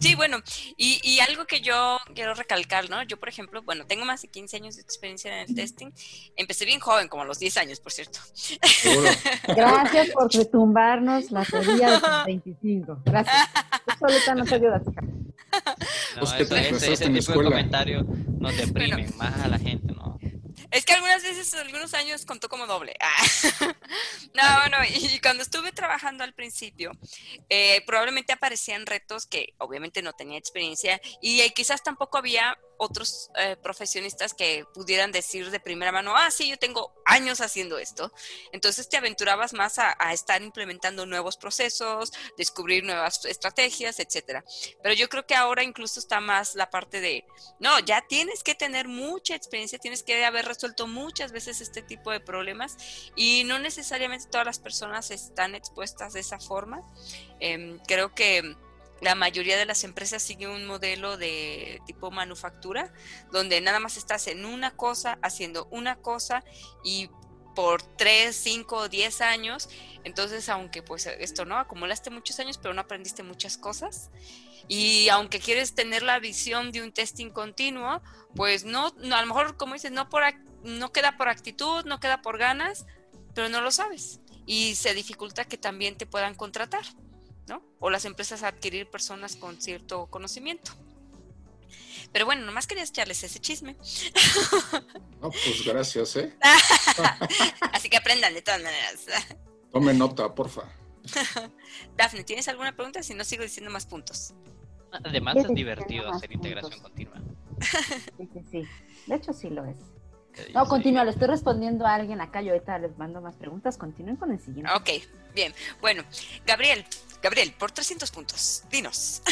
S1: Sí, bueno, y, algo que yo quiero recalcar, ¿no? Yo, por ejemplo, bueno, tengo más de 15 años de experiencia en el testing. Empecé bien joven, como a los 10 años, por cierto.
S3: Gracias por retumbarnos la teoría de los 25. Gracias. Solita no te ayudas,
S2: no, eso, ese, ese tipo de comentarios nos deprimen más a la gente.
S1: Es que algunas veces, algunos años contó como doble. Ah. No, no, y cuando estuve trabajando al principio, eh, probablemente aparecían retos que obviamente no tenía experiencia y eh, quizás tampoco había otros eh, profesionistas que pudieran decir de primera mano, ah, sí, yo tengo años haciendo esto. Entonces te aventurabas más a, estar implementando nuevos procesos, descubrir nuevas estrategias, etcétera. Pero yo creo que ahora incluso está más la parte de, no, ya tienes que tener mucha experiencia, tienes que haber resuelto muchas veces este tipo de problemas y no necesariamente todas las personas están expuestas de esa forma. Em, creo que la mayoría de las empresas siguen un modelo de tipo manufactura, donde nada más estás en una cosa, haciendo una cosa y por 3, 5, 10 años, entonces aunque pues esto no, acumulaste muchos años, pero no aprendiste muchas cosas. Y aunque quieres tener la visión de un testing continuo, pues no, a lo mejor como dices, no queda por actitud, no queda por ganas, pero no lo sabes. Y se dificulta que también te puedan contratar. O las empresas adquirir personas con cierto conocimiento. Pero bueno, nomás quería echarles ese chisme.
S4: No, pues gracias, ¿eh?
S1: Así que aprendan de todas maneras.
S4: Tome nota, porfa.
S1: Dafne, ¿tienes alguna pregunta? Si no, sigo diciendo más puntos.
S2: Además es divertido hacer integración continua.
S3: Sí, sí, sí. De hecho, sí lo es. No, continúa, le estoy respondiendo a alguien acá. Yo ahorita les mando más preguntas. Continúen con el siguiente.
S1: Ok, bien. Bueno, Gabriel, Gabriel, por 300 puntos, dinos.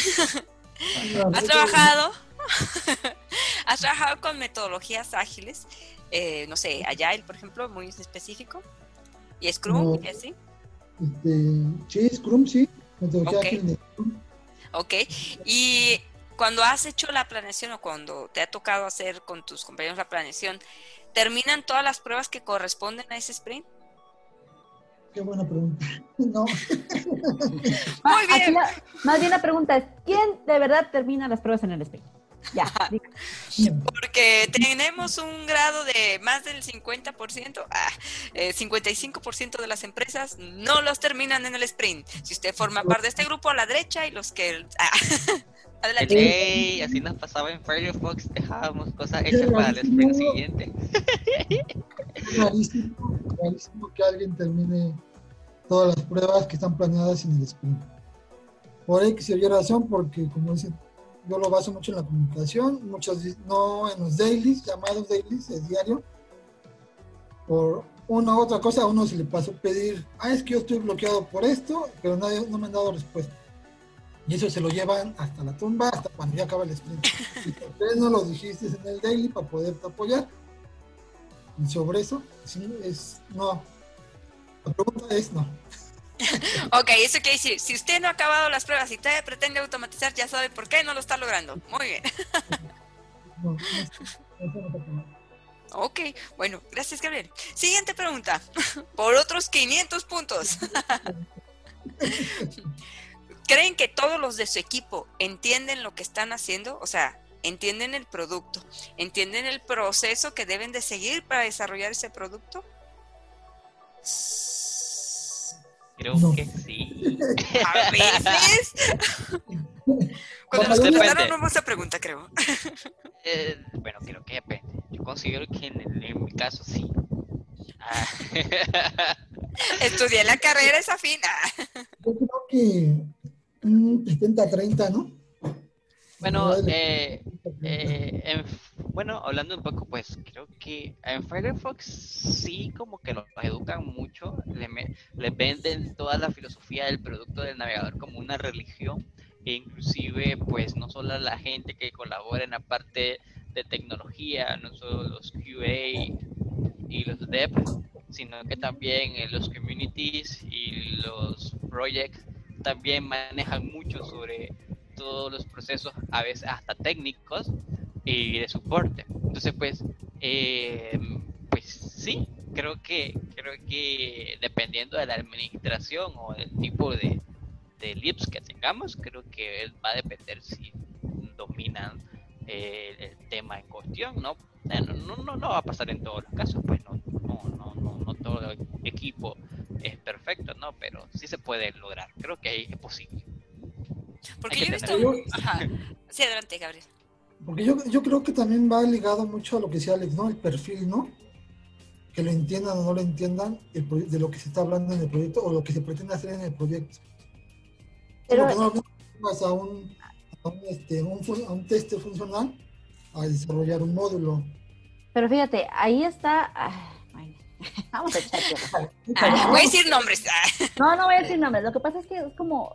S1: ¿Has trabajado? ¿Has trabajado con metodologías ágiles? Eh, no sé, Agile, por ejemplo, muy específico. ¿Y Scrum?
S5: No.
S1: ¿Y así?
S5: Este, sí, Scrum, sí. Metodología ágil de Scrum.
S1: Ok. Y cuando has hecho la planeación o cuando te ha tocado hacer con tus compañeros la planeación, ¿terminan todas las pruebas que corresponden a ese sprint?
S5: Qué buena pregunta. No,
S1: Muy bien.
S3: aquí la- más bien la pregunta es, ¿quién de verdad termina las pruebas en el sprint? Ya.
S1: Porque tenemos un grado de más del 50%, ah, eh, 55% de las empresas no los terminan en el sprint. Si usted forma parte de este grupo a la derecha y los que... ah, adelante.
S2: Ey, así nos pasaba en Firefox, dejábamos cosas hechas para el sprint siguiente.
S5: es rarísimo, rarísimo que alguien termine todas las pruebas que están planeadas en el sprint. Por X y razón, porque como dicen, yo lo baso mucho en la comunicación, muchos no en los dailies, llamados dailies, el diario. Por una u otra cosa, a uno se le pasó pedir, ah, es que yo estoy bloqueado por esto, pero nadie, no me han dado respuesta. Y eso se lo llevan hasta la tumba, hasta cuando ya acaba el sprint. Y tal vez no lo dijiste en el daily para poderte apoyar. Y sobre eso, sí, es, no. La pregunta es no.
S1: Ok, eso quiere decir, si usted no ha acabado las pruebas y todavía pretende automatizar, ya sabe por qué no lo está logrando. Muy bien.
S5: no.
S1: Ok, bueno, gracias Gabriel. Siguiente pregunta, por otros 500 puntos. ¿Creen que todos los de su equipo entienden lo que están haciendo? O sea, entienden el producto, entienden el proceso que deben de seguir para desarrollar ese producto.
S2: Creo
S5: No.
S2: que sí.
S1: A veces. Cuando nos
S2: Depende.
S1: contestaron esa pregunta, creo.
S2: Eh, bueno, creo que depende. Yo considero que en, en mi caso sí. Ah,
S1: Estudié la carrera esa fina.
S5: Yo creo que 70-30, ¿no?
S2: bueno, eh, eh, en- bueno, hablando un poco, pues creo que en Firefox sí como que los educan mucho, le, me- le venden toda la filosofía del producto del navegador como una religión e inclusive pues no solo la gente que colabora en la parte de tecnología, no solo los QA y los dev, sino que también eh, los communities y los projects también manejan mucho sobre todos los procesos, a veces hasta técnicos y de soporte. Entonces, pues, eh, pues sí, creo que creo que dependiendo de la administración o del tipo de, de lips que tengamos, creo que va a depender si dominan eh, el tema en cuestión, ¿no? No, no, no va a pasar en todos los casos, pues no, no, todo el equipo es perfecto, ¿no? Pero sí se puede lograr, creo que ahí es posible.
S1: Porque yo
S2: que
S1: he visto.
S5: tener-
S1: Ajá. Sí, adelante, Gabriel.
S5: Porque yo, yo creo que también va ligado mucho a lo que decía Alex, ¿no? El perfil, ¿no? Que lo entiendan o no lo entiendan el de lo que se está hablando en el proyecto o lo que se pretende hacer en el proyecto.
S3: Pero-
S5: no vas a un, a un, este, un a un test funcional a desarrollar un módulo.
S3: Pero fíjate, ahí está. vamos a echar tierra.
S1: Ah, voy a decir nombres.
S3: No, no voy a decir nombres. Lo que pasa es que es como.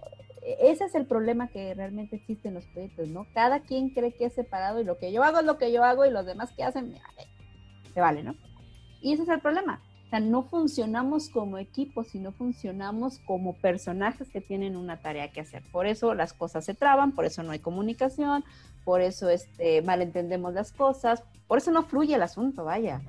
S3: Ese es el problema que realmente existe en los proyectos, ¿no? Cada quien cree que es separado y lo que yo hago es lo que yo hago y los demás que hacen, me vale, me vale, ¿no? Y ese es el problema. O sea, no funcionamos como equipo, sino funcionamos como personajes que tienen una tarea que hacer. Por eso las cosas se traban, por eso no hay comunicación, por eso este, malentendemos las cosas, por eso no fluye el asunto, vaya.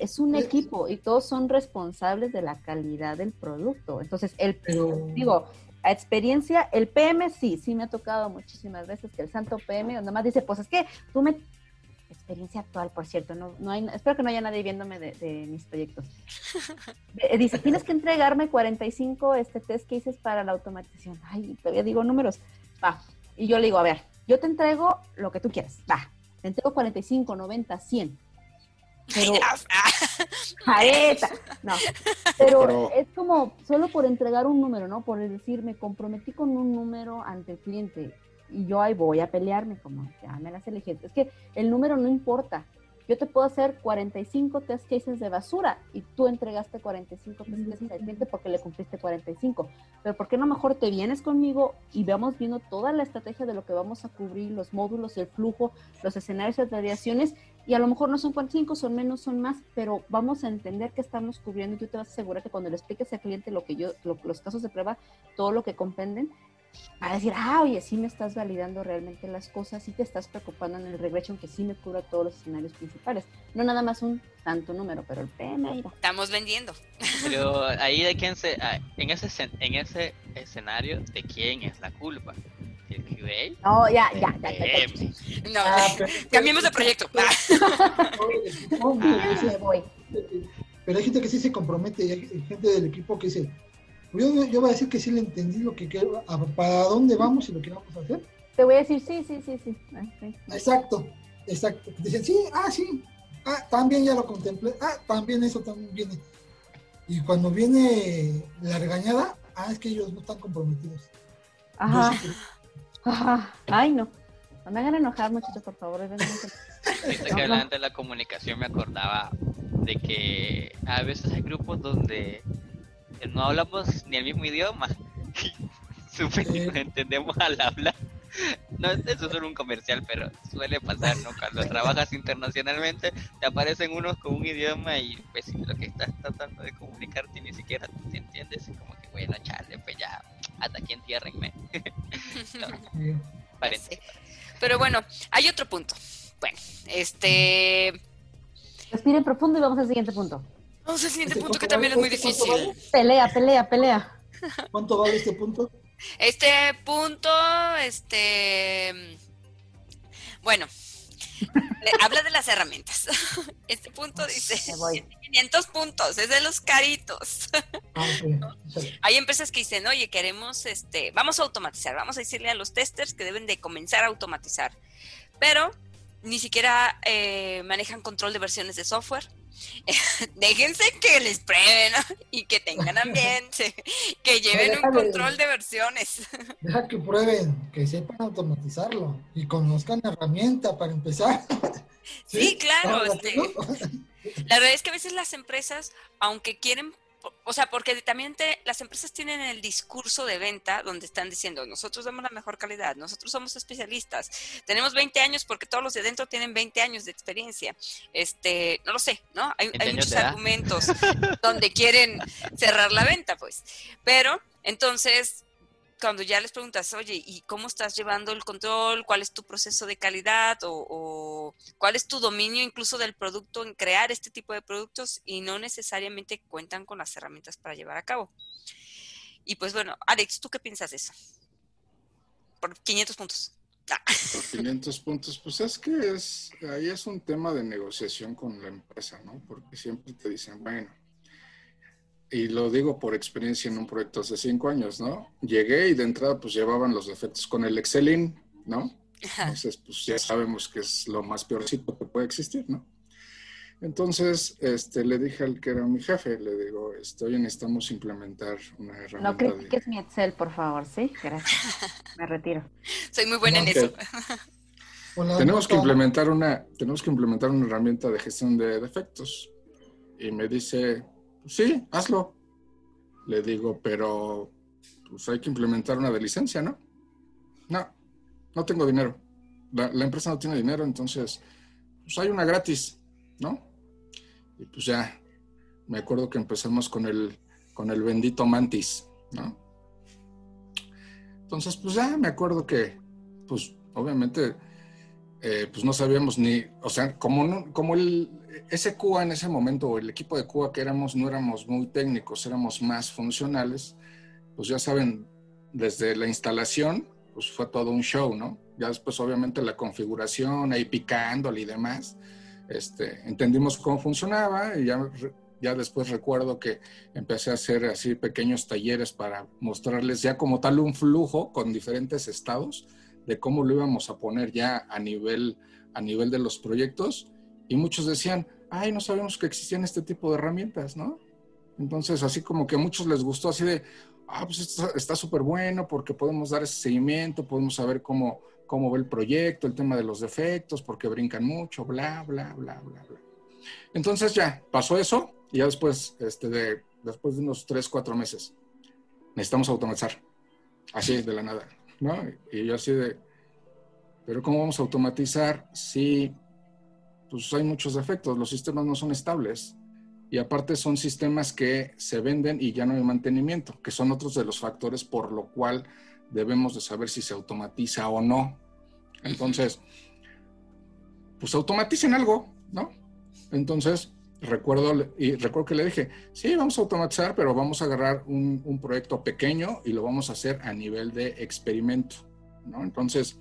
S3: Es un equipo y todos son responsables de la calidad del producto. Entonces, el
S5: Pero
S3: digo, a experiencia, el PM sí, sí me ha tocado muchísimas veces que el santo PM nada más dice, pues es que tú me... Experiencia actual, por cierto, no, no hay, espero que no haya nadie viéndome de, de mis proyectos. Eh, Dice, tienes que entregarme 45 este test cases para la automatización. Ay, todavía digo números. Va. Y yo le digo, a ver, yo te entrego lo que tú quieras. Va. Te entrego 45, 90, 100. Pero. No, pero,
S4: Pero-
S3: es como solo por entregar un número, ¿no? Por decir, me comprometí con un número ante el cliente y yo ahí voy a pelearme, como ya me las elegí. Es que el número no importa. Yo te puedo hacer 45 test cases de basura y tú entregaste 45 test cases al cliente porque le cumpliste 45. Pero ¿por qué no mejor te vienes conmigo y vamos viendo toda la estrategia de lo que vamos a cubrir, los módulos, el flujo, los escenarios de radiaciones? Y a lo mejor no son 45, son menos, son más, pero vamos a entender que estamos cubriendo y tú te vas a asegurar que cuando le expliques al cliente lo que yo, los casos de prueba, todo lo que comprenden, a decir, ah, oye, sí me estás validando realmente las cosas, sí te estás preocupando en el regression que sí me cubra todos los escenarios principales. No nada más un tanto número, pero el PM
S1: Estamos vendiendo.
S2: Pero ahí de quién se, ah, en ese, en ese escenario, ¿de quién es la culpa? ¿El QA?
S3: No, ya, ya, ya. ya,
S1: No, ah, cambiemos de proyecto.
S5: Pero hay gente que sí se compromete, y hay gente del equipo que dice, yo, yo voy a decir que sí le entendí lo que quiero, para dónde vamos y lo que vamos a hacer.
S3: Te voy a decir sí, sí, sí, sí. Ah,
S5: exacto, exacto. Dicen, sí, ah, sí, ah, también ya lo contemplé, ah, también eso también viene. Y cuando viene la regañada, ah, es que ellos no están comprometidos.
S3: Ajá. Ajá. Ay, no. No me hagan enojar, muchachos, por favor.
S2: Viste que hablando de la comunicación me acordaba de que a veces hay grupos donde no hablamos ni el mismo idioma. Súper nos entendemos al hablar. No, eso es solo un comercial, pero suele pasar, ¿no? Cuando trabajas internacionalmente, te aparecen unos con un idioma y pues lo que estás tratando de comunicarte ni siquiera te entiendes. Y como que, bueno, chale, pues ya, hasta aquí entiérrenme.
S1: Pero bueno, hay otro punto. Bueno, este...
S3: Respiren profundo y vamos al siguiente punto.
S1: Vamos al siguiente punto que también es muy difícil.
S3: Pelea, pelea, pelea.
S5: ¿Cuánto vale este punto?
S1: Este punto, este. Bueno, habla de las herramientas. Este punto dice 500 puntos, es de los caritos. Ah, Hay empresas que dicen, oye, queremos, este, vamos a automatizar, vamos a decirle a los testers que deben de comenzar a automatizar, pero ni siquiera eh, manejan control de versiones de software déjense que les prueben y que tengan ambiente, que lleven un control de versiones.
S5: Deja que prueben, que sepan automatizarlo y conozcan la herramienta para empezar.
S1: Sí, claro. Este, la verdad es que a veces las empresas, aunque quieren o sea, porque también las empresas tienen el discurso de venta donde están diciendo, nosotros damos la mejor calidad, nosotros somos especialistas, tenemos 20 años porque todos los de dentro tienen 20 años de experiencia. Este, no lo sé, ¿no? Hay, hay muchos argumentos donde quieren cerrar la venta, pues. Pero, entonces, cuando ya les preguntas, oye, ¿y cómo estás llevando el control? ¿Cuál es tu proceso de calidad? O, cuál es tu dominio incluso del producto en crear este tipo de productos? Y no necesariamente cuentan con las herramientas para llevar a cabo. Y pues bueno, Alex, ¿tú qué piensas de eso? Por 500 puntos.
S4: Ah. Por 500 puntos, pues es que es, ahí es un tema de negociación con la empresa, ¿no? Porque siempre te dicen, bueno, y lo digo por experiencia en un proyecto hace cinco años, ¿no? Llegué y de entrada pues llevaban los defectos con el Excelin, ¿no? Entonces pues ya sabemos que es lo más peorcito que puede existir, ¿no? Entonces, este, le dije al que era mi jefe, le digo, oye, necesitamos implementar una herramienta.
S3: No critiques mi Excel, por favor, ¿sí? Gracias. Me retiro.
S1: Soy muy buena en eso.
S4: tenemos que implementar una, tenemos que implementar una herramienta de gestión de defectos. Y me dice, sí, hazlo. Le digo, pero pues hay que implementar una de licencia, ¿no? No, no tengo dinero. La, empresa no tiene dinero, entonces, pues hay una gratis, ¿no? Y pues ya, me acuerdo que empezamos con el, con el bendito Mantis, ¿no? Entonces, pues ya me acuerdo que, pues obviamente, eh, pues no sabíamos ni, o sea, como, como el, ese Cuba en ese momento, el equipo de Cuba que éramos, no éramos muy técnicos, éramos más funcionales, pues ya saben, desde la instalación, pues fue todo un show, ¿no? Ya después, obviamente, la configuración, ahí picándole y demás, este, entendimos cómo funcionaba y ya, ya después recuerdo que empecé a hacer así pequeños talleres para mostrarles ya como tal un flujo con diferentes estados de cómo lo íbamos a poner ya a nivel, a nivel de los proyectos y muchos decían, ay, no sabemos que existían este tipo de herramientas, ¿no? Entonces, así como que a muchos les gustó así de, ah, pues esto está súper bueno porque podemos dar ese seguimiento, podemos saber cómo, cómo ve el proyecto, el tema de los defectos, porque brincan mucho, bla, bla, bla, bla, bla. Entonces ya pasó eso y ya después, este, de, después de unos tres, cuatro meses, necesitamos automatizar, así de la nada, ¿no? Y yo así de, pero ¿cómo vamos a automatizar si pues hay muchos defectos, los sistemas no son estables? Y aparte son sistemas que se venden y ya no hay mantenimiento, que son otros de los factores por lo cual debemos de saber si se automatiza o no. Entonces, pues automaticen algo, ¿no? Entonces, recuerdo, y recuerdo que le dije, sí, vamos a automatizar, pero vamos a agarrar un, proyecto pequeño y lo vamos a hacer a nivel de experimento, ¿no? Entonces,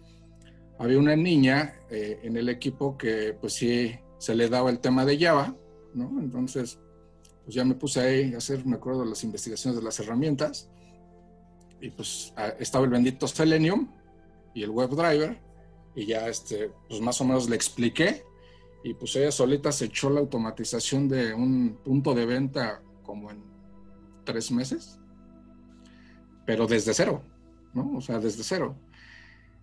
S4: había una niña eh, en el equipo que pues sí se le daba el tema de Java, ¿no? Entonces, pues ya me puse ahí a hacer, me acuerdo, las investigaciones de las herramientas. Y pues estaba el bendito Selenium y el WebDriver. Y ya, este, pues más o menos le expliqué. Y pues ella solita se echó la automatización de un punto de venta como en tres meses. Pero desde cero, ¿no? O sea, desde cero.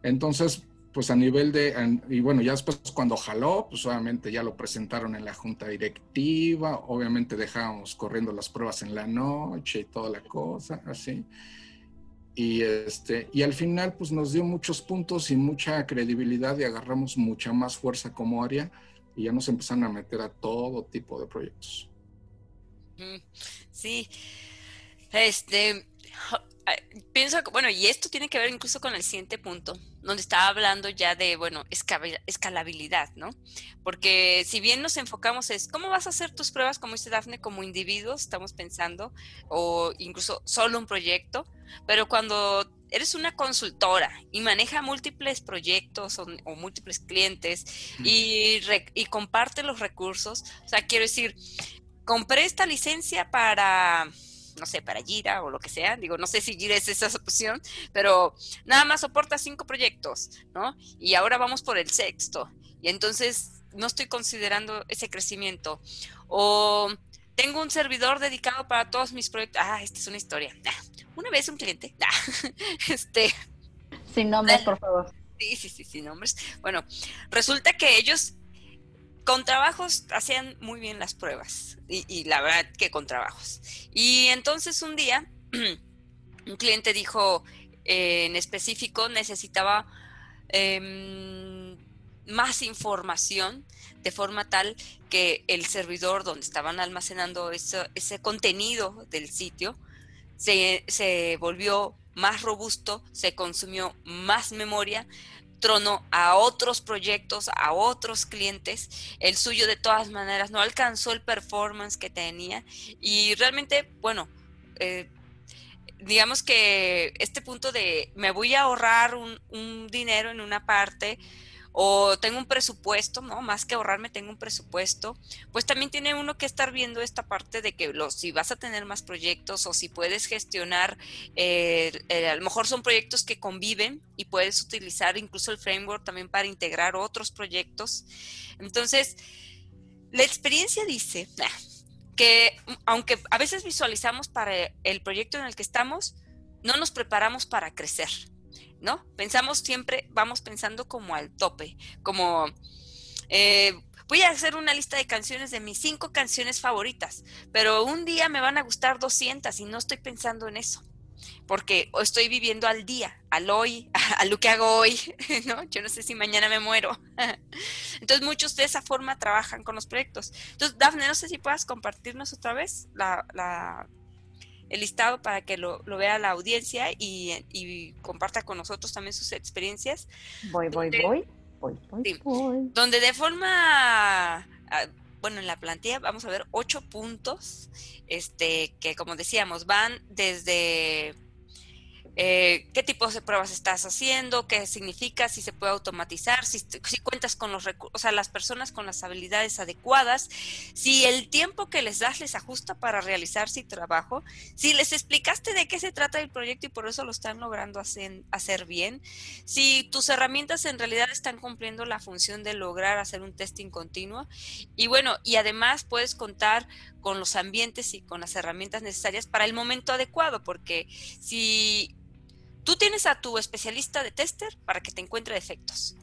S4: Entonces, pues a nivel de, y bueno, ya después cuando jaló, pues obviamente ya lo presentaron en la junta directiva, obviamente dejábamos corriendo las pruebas en la noche y toda la cosa, así. Y, este, y al final pues nos dio muchos puntos y mucha credibilidad y agarramos mucha más fuerza como área y ya nos empezaron a meter a todo tipo de proyectos.
S1: Sí, este, pienso bueno, y esto tiene que ver incluso con el siguiente punto, donde estaba hablando ya de, bueno, escalabilidad, ¿no? Porque si bien nos enfocamos es, ¿cómo vas a hacer tus pruebas, como dice Dafne, como individuos, estamos pensando, o incluso solo un proyecto, pero cuando eres una consultora y maneja múltiples proyectos o, múltiples clientes y, y comparte los recursos, o sea, quiero decir, compré esta licencia para no sé, para Gira o lo que sea. Digo, no sé si Gira es esa opción, pero nada más soporta cinco proyectos, ¿no? Y ahora vamos por el sexto. Y entonces no estoy considerando ese crecimiento. O tengo un servidor dedicado para todos mis proyectos. Ah, esta es una historia. Ah, una vez un cliente. Ah, este.
S3: Sin nombres, por favor.
S1: Sí, sí, sí, sin nombres. Bueno, resulta que ellos con trabajos hacían muy bien las pruebas y, la verdad que con trabajos. Y entonces un día un cliente dijo eh, en específico necesitaba em, más información de forma tal que el servidor donde estaban almacenando ese contenido del sitio se, se volvió más robusto, se consumió más memoria, trono a otros proyectos, a otros clientes. El suyo de todas maneras no alcanzó el performance que tenía y realmente, bueno, eh, digamos que este punto de me voy a ahorrar un, un dinero en una parte o tengo un presupuesto, ¿no? Más que ahorrarme, tengo un presupuesto, pues también tiene uno que estar viendo esta parte de que los, si vas a tener más proyectos o si puedes gestionar, eh, eh, a lo mejor son proyectos que conviven y puedes utilizar incluso el framework también para integrar otros proyectos. Entonces, la experiencia dice que aunque a veces visualizamos para el proyecto en el que estamos, no nos preparamos para crecer. ¿No? Pensamos siempre, vamos pensando como al tope, como eh, voy a hacer una lista de canciones de mis cinco canciones favoritas, pero un día me van a gustar 200 y no estoy pensando en eso, porque estoy viviendo al día, al hoy, a lo que hago hoy, ¿no? Yo no sé si mañana me muero. Entonces muchos de esa forma trabajan con los proyectos. Entonces, Dafne, no sé si puedas compartirnos otra vez la, la el listado para que lo, vea la audiencia y, comparta con nosotros también sus experiencias.
S3: Voy, voy, voy. Voy, voy,
S1: Donde de forma, ah, bueno, en la plantilla vamos a ver ocho puntos, este, que como decíamos, van desde eh, qué tipos de pruebas estás haciendo, qué significa, si se puede automatizar, si, cuentas con los recursos, o sea, las personas con las habilidades adecuadas, si el tiempo que les das les ajusta para realizar su trabajo, si les explicaste de qué se trata el proyecto y por eso lo están logrando hacer, hacer bien, si tus herramientas en realidad están cumpliendo la función de lograr hacer un testing continuo. Y bueno, y además puedes contar con los ambientes y con las herramientas necesarias para el momento adecuado, porque si Tú tienes a tu especialista de tester para que te encuentre defectos.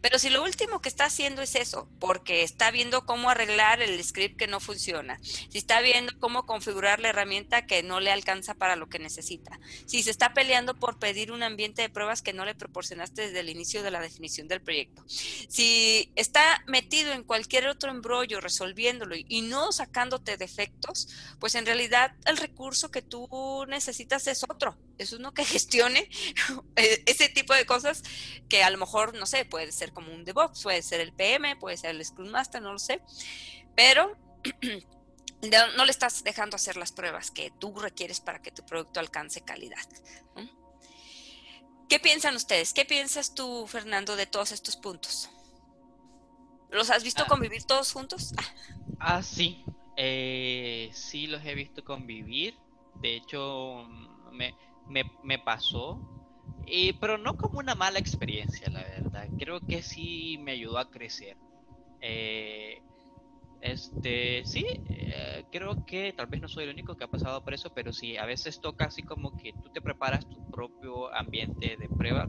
S1: Pero si lo último que está haciendo es eso, porque está viendo cómo arreglar el script que no funciona, si está viendo cómo configurar la herramienta que no le alcanza para lo que necesita, si se está peleando por pedir un ambiente de pruebas que no le proporcionaste desde el inicio de la definición del proyecto, si está metido en cualquier otro embrollo resolviéndolo y no sacándote defectos, pues en realidad el recurso que tú necesitas es otro, es uno que gestione e-, ese tipo de cosas que a lo mejor, no sé, puede ser como un DevOps, puede ser el PM, puede ser el Scrum Master, no lo sé, pero no le estás dejando hacer las pruebas que tú requieres para que tu producto alcance calidad. ¿Qué piensan ustedes? ¿Qué piensas tú, Fernando, de todos estos puntos? ¿Los has visto ah. convivir todos juntos?
S2: Ah, sí. Eh, sí, los he visto convivir. De hecho, me, me pasó y, pero no como una mala experiencia, la verdad. Creo que sí me ayudó a crecer. Eh, este, sí, eh, creo que tal vez no soy el único que ha pasado por eso, pero sí, a veces toca así como que tú te preparas tu propio ambiente de prueba,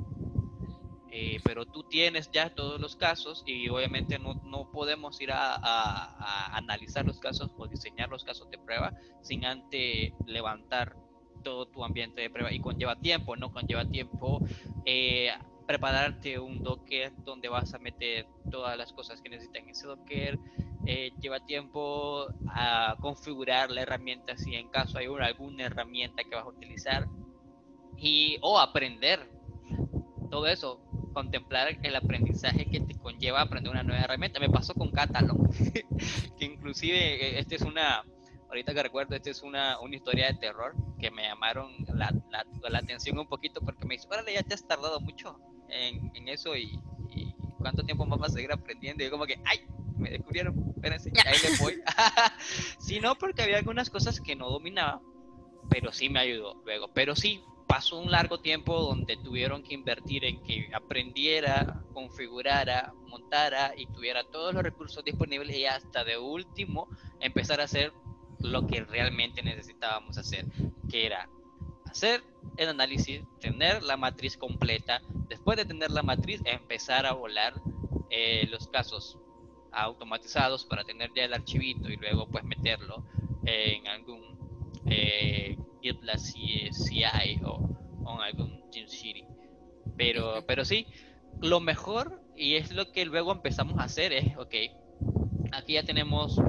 S2: eh, pero tú tienes ya todos los casos y obviamente no, no podemos ir a, a, analizar los casos o diseñar los casos de prueba sin antes levantar todo tu ambiente de prueba y conlleva tiempo, ¿no? Conlleva tiempo eh, prepararte un Docker donde vas a meter todas las cosas que necesitan ese Docker. Eh, lleva tiempo a configurar la herramienta si en caso hay una, alguna herramienta que vas a utilizar y o aprender todo eso contemplar el aprendizaje que te conlleva aprender una nueva herramienta me pasó con Catalog que inclusive eh, este es una ahorita que recuerdo, esta es una, una historia de terror que me llamaron la, la, la, atención un poquito porque me dice, órale, ya te has tardado mucho en, en eso y, cuánto tiempo más vas a seguir aprendiendo. Y yo como que, ay, me descubrieron, espérense, ahí le voy. sí, no, porque había algunas cosas que no dominaba, pero sí me ayudó luego. Pero sí, pasó un largo tiempo donde tuvieron que invertir en que aprendiera, configurara, montara y tuviera todos los recursos disponibles y hasta de último empezar a hacer lo que realmente necesitábamos hacer, que era hacer el análisis, tener la matriz completa, después de tener la matriz, empezar a volar eh, los casos automatizados para tener ya el archivito y luego pues meterlo en algún eh, GitLab CI o, o, en algún City. Pero, pero sí, lo mejor y es lo que luego empezamos a hacer es, ok, aquí ya tenemos,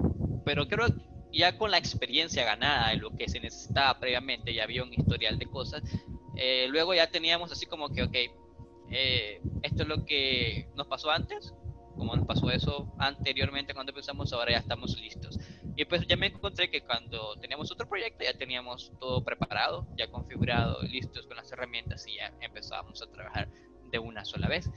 S2: pero creo ya con la experiencia ganada de lo que se necesitaba previamente, ya había un historial de cosas, eh, luego ya teníamos así como que, ok, eh, esto es lo que nos pasó antes, como nos pasó eso anteriormente cuando empezamos, ahora ya estamos listos. Y pues ya me encontré que cuando teníamos otro proyecto ya teníamos todo preparado, ya configurado, listos con las herramientas y ya empezábamos a trabajar de una sola vez.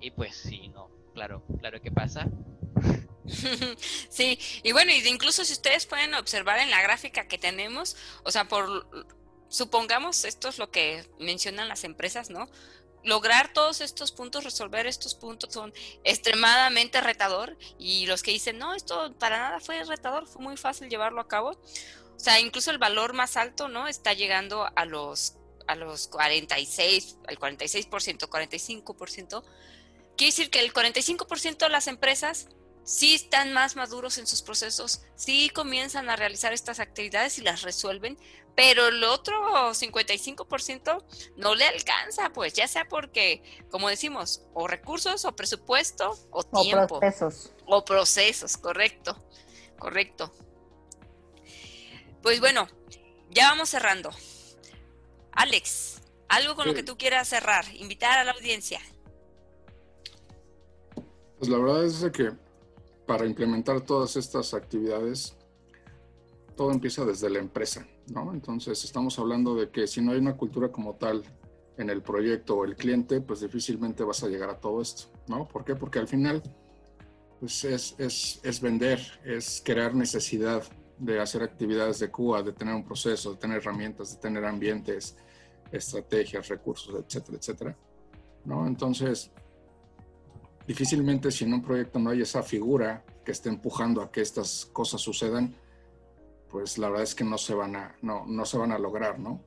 S2: Y pues sí, no, claro, claro que pasa.
S1: sí, y bueno, incluso si ustedes pueden observar en la gráfica que tenemos, o sea, por supongamos esto es lo que mencionan las empresas, ¿no? Lograr todos estos puntos, resolver estos puntos son extremadamente retador y los que dicen, no, esto para nada fue retador, fue muy fácil llevarlo a cabo. O sea, incluso el valor más alto, ¿no? Está llegando a los a los 46, al 46%, 45%. Quiere decir que el 45% de las empresas sí están más maduros en sus procesos, sí comienzan a realizar estas actividades y las resuelven, pero el otro 55% no le alcanza, pues ya sea porque, como decimos, o recursos, o presupuesto, o tiempo.
S3: O procesos.
S1: O procesos, correcto, correcto. Pues bueno, ya vamos cerrando. Alex, algo con lo que tú quieras cerrar, invitar a la audiencia.
S4: Pues la verdad es que para implementar todas estas actividades, todo empieza desde la empresa, ¿no? Entonces estamos hablando de que si no hay una cultura como tal en el proyecto o el cliente, pues difícilmente vas a llegar a todo esto, ¿no? ¿Por qué? Porque al final pues es, es, es vender, es crear necesidad de hacer actividades de CUA, de tener un proceso, de tener herramientas, de tener ambientes, estrategias, recursos, etcétera, etcétera, ¿no? Entonces, difícilmente si en un proyecto no hay esa figura que esté empujando a que estas cosas sucedan, pues la verdad es que no se van a, no, no se van a lograr, ¿no?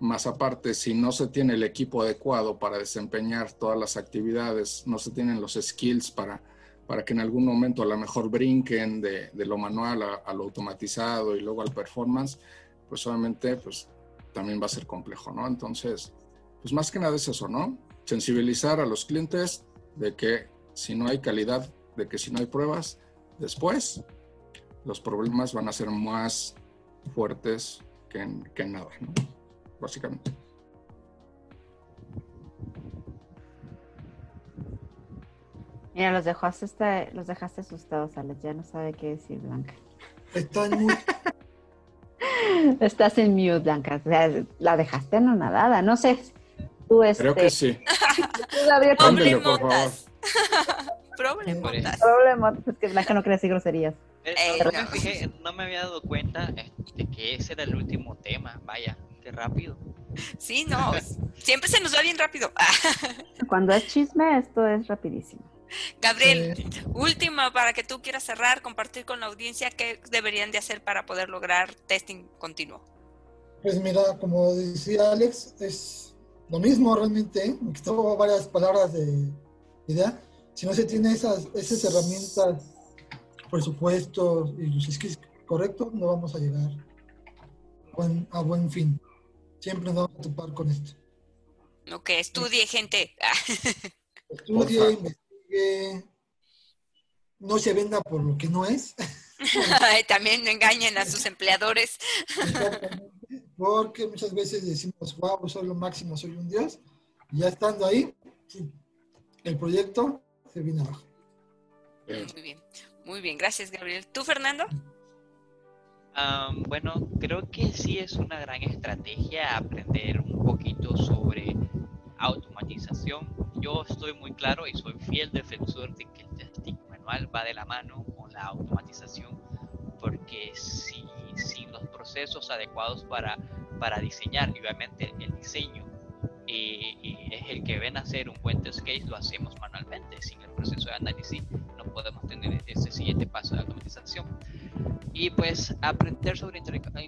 S4: más aparte, si no se tiene el equipo adecuado para desempeñar todas las actividades, no se tienen los skills para, para que en algún momento a lo mejor brinquen de, lo manual a, lo automatizado y luego al performance, pues obviamente pues también va a ser complejo, ¿no? Entonces, pues más que nada es eso, ¿no? Sensibilizar a los clientes de que si no hay calidad, de que si no hay pruebas, después los problemas van a ser más fuertes que que nada, ¿no? Básicamente.
S3: Mira, los dejaste, los dejaste asustados, Alex. Ya no sabe qué decir, Blanca.
S5: Está en mute.
S3: Estás en mute, Blanca. la dejaste anonadada. No sé. Tú este...
S4: Creo que sí.
S3: Tú, Gabriel,
S1: por favor. Problemotas.
S3: Problemotas. Es que Blanca no quiere decir groserías.
S2: Eh, no, me había dado cuenta de que ese era el último tema. Vaya, qué rápido.
S1: Sí, no. siempre se nos va bien rápido.
S3: Cuando es chisme, esto es rapidísimo.
S1: Gabriel, última para que tú quieras cerrar, compartir con la audiencia qué deberían de hacer para poder lograr testing continuo.
S5: Pues mira, como decía Alex, es lo mismo realmente, me quitó varias palabras de idea. Si no se tiene esas, esas herramientas, presupuestos y los skills correctos, no vamos a llegar a buen, a buen fin. Siempre nos vamos a topar con esto.
S1: Ok, estudie, gente.
S5: Estudie, que no se venda por lo que no es.
S1: También engañen a sus empleadores.
S5: Porque muchas veces decimos, wow, soy lo máximo, soy un dios. Y ya estando ahí, el proyecto se viene abajo.
S1: Muy bien, muy bien. Gracias, Gabriel. ¿Tú, Fernando?
S2: bueno, creo que sí es una gran estrategia aprender un poquito sobre automatización. Yo estoy muy claro y soy fiel defensor de que el testing manual va de la mano con la automatización, porque si, sin los procesos adecuados para, para diseñar, y obviamente el diseño eh, es el que ven hacer un buen test case, lo hacemos manualmente. Sin el proceso de análisis no podemos tener ese siguiente paso de automatización. Y pues aprender sobre,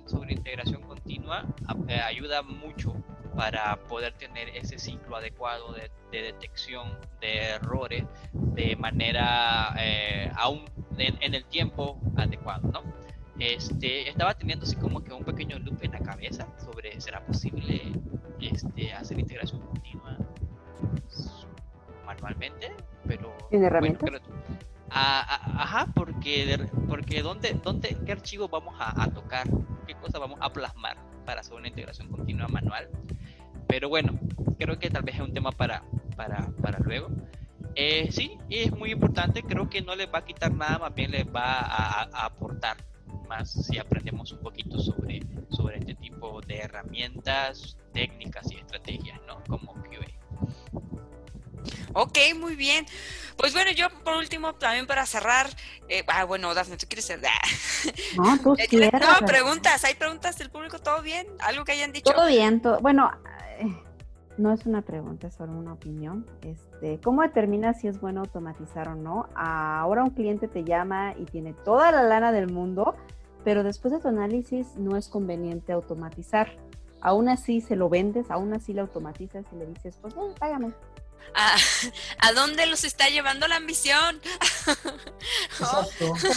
S2: sobre integración continua eh, ayuda mucho para poder tener ese ciclo adecuado de, detección de errores de manera eh, aún en, el tiempo adecuado, ¿no? Este, estaba teniendo así como que un pequeño loop en la cabeza sobre será posible este, hacer integración continua manualmente, pero
S3: ¿En herramientas?
S2: ajá, porque porque dónde, dónde qué archivo vamos a, a tocar, qué cosa vamos a plasmar para hacer una integración continua manual pero bueno, creo que tal vez es un tema para, para, para luego. Eh, sí, es muy importante, creo que no les va a quitar nada, más bien les va a, aportar más si aprendemos un poquito sobre, sobre este tipo de herramientas, técnicas y estrategias, ¿no? Como QA.
S1: Ok, muy bien. Pues bueno, yo por último, también para cerrar, eh, ah, bueno, Dafne, ¿tú quieres cerrar?
S3: No, tú
S1: eh, quieres. No, preguntas, ¿hay preguntas del público? ¿Todo bien? ¿Algo que hayan dicho?
S3: Todo bien, todo, bueno, no es una pregunta, es solo una opinión. Este, ¿Cómo determinas si es bueno automatizar o no? Ahora un cliente te llama y tiene toda la lana del mundo, pero después de tu análisis no es conveniente automatizar. Aún así se lo vendes, aún así lo automatizas y le dices, pues bueno, págame.
S1: ¿A, dónde los está llevando la ambición?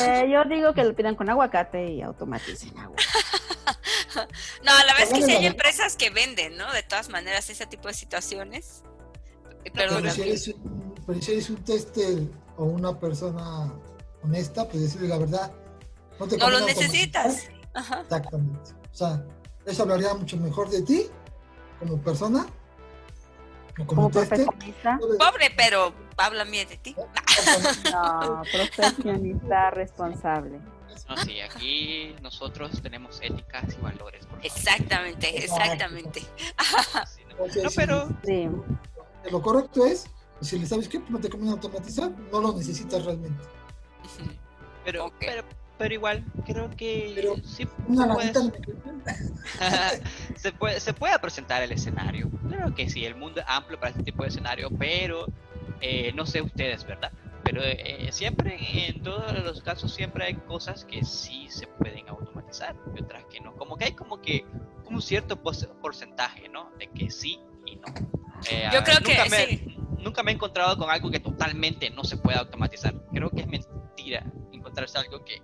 S3: Eh, yo digo que lo pidan con aguacate y automaticen agua.
S1: no, la verdad es que sí hay empresas que venden, ¿no? De todas maneras, ese tipo de situaciones.
S5: Pero si, eres un, un tester o una persona honesta, pues decirle la verdad.
S1: No, lo necesitas.
S5: Exactamente. O sea, eso hablaría mucho mejor de ti como persona.
S3: como, profesionista.
S1: Pobre, pero habla bien de ti.
S3: No, profesionista responsable.
S2: No, sí, aquí nosotros tenemos éticas y valores.
S1: Exactamente, exactamente.
S2: no, pero...
S5: Lo correcto es, si le sabes que no te conviene automatizar, no lo necesitas realmente.
S2: Pero, pero, pero igual, creo que
S5: pero
S2: sí
S5: una
S2: se, puede, se, puede, se puede presentar el escenario. Creo que sí, el mundo es amplio para este tipo de escenario, pero eh, no sé ustedes, ¿verdad? Pero eh, siempre, en todos los casos, siempre hay cosas que sí se pueden automatizar y otras que no. Como que hay como que un cierto porcentaje, ¿no? De que sí y no.
S1: Eh, Yo creo que sí.
S2: Nunca me he encontrado con algo que totalmente no se pueda automatizar. Creo que es mentira encontrarse algo que,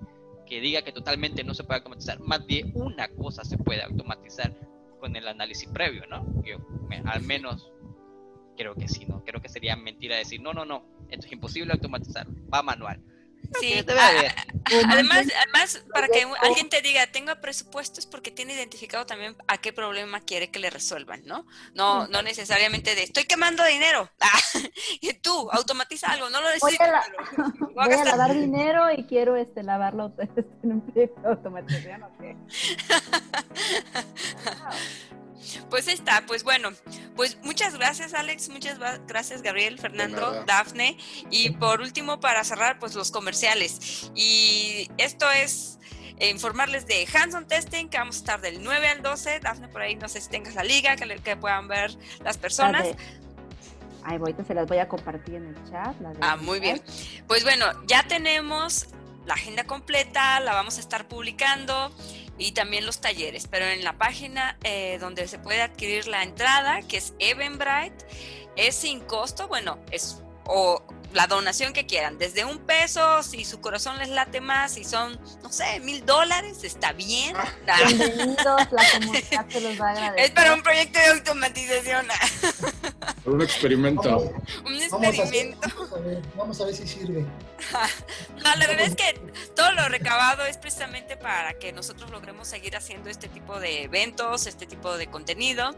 S2: que diga que totalmente no se puede automatizar. Más de una cosa se puede automatizar con el análisis previo, ¿no? Yo al menos creo que sí, ¿no? Creo que sería mentira decir, no, no, no, esto es imposible automatizar, va manual.
S1: Sí, además, además, para que alguien te diga, tenga presupuestos porque tiene identificado también a qué problema quiere que le resuelvan, ¿no? No, no necesariamente de, estoy quemando dinero. Ah, y tú, automatiza algo, no lo necesito.
S3: Voy a, lavar dinero y quiero este, lavarlo en un proyecto de automatización,
S1: Pues está, pues bueno, pues muchas gracias Alex, muchas gracias Gabriel, Fernando, Dafne y por último para cerrar pues los comerciales y esto es eh, informarles de Hanson Testing que vamos a estar del 9 al 12, Dafne por ahí no sé si tengas la liga que, que puedan ver las personas.
S3: Ay, ahorita se las voy a compartir en el chat.
S1: ah, muy bien. Pues bueno, ya tenemos la agenda completa, la vamos a estar publicando y también los talleres, pero en la página eh, donde se puede adquirir la entrada, que es Eventbrite, es sin costo, bueno, es o la donación que quieran, desde un peso, si su corazón les late más, si son, no sé, mil dólares, está bien.
S3: Ah, bienvenidos, la comunidad se los va a agradecer.
S1: Es para un proyecto de automatización.
S4: Un experimento.
S1: un experimento.
S5: Vamos a, ver, vamos a ver si sirve.
S1: no, la verdad es que todo lo recabado es precisamente para que nosotros logremos seguir haciendo este tipo de eventos, este tipo de contenido.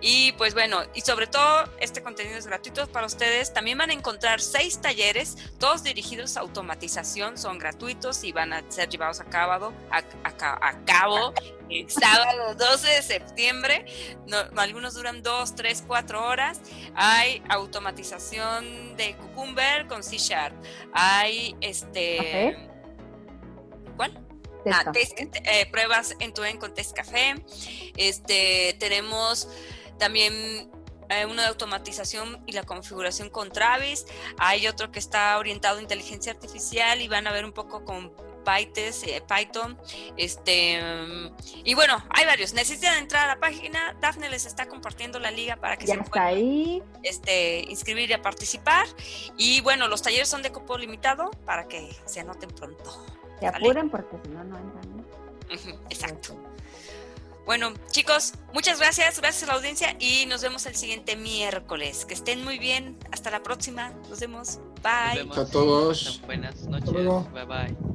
S1: Y pues bueno, y sobre todo este contenido es gratuito para ustedes. También van a encontrar seis talleres, todos dirigidos a automatización, son gratuitos y van a ser llevados a cabo, a, cabo el sábado 12 de septiembre. algunos duran dos, tres, cuatro horas. Hay automatización de Cucumber con C Sharp. Hay este. ¿Cuál? Ah, eh, pruebas en tu en con test café. Este, tenemos también eh, uno de automatización y la configuración con Travis, hay otro que está orientado a inteligencia artificial y van a ver un poco con eh, Python, este y bueno, hay varios. Necesitan entrar a la página, Dafne les está compartiendo la liga para que
S3: se puedan ahí.
S1: Este, inscribir y a participar. Y bueno, los talleres son de cupo limitado para que se anoten pronto.
S3: Se apuren porque si no, no entran.
S1: exacto. Bueno, chicos, muchas gracias, gracias a la audiencia y nos vemos el siguiente miércoles. Que estén muy bien. Hasta la próxima. Nos vemos. Bye.
S4: a todos.
S2: Buenas noches. Bye bye.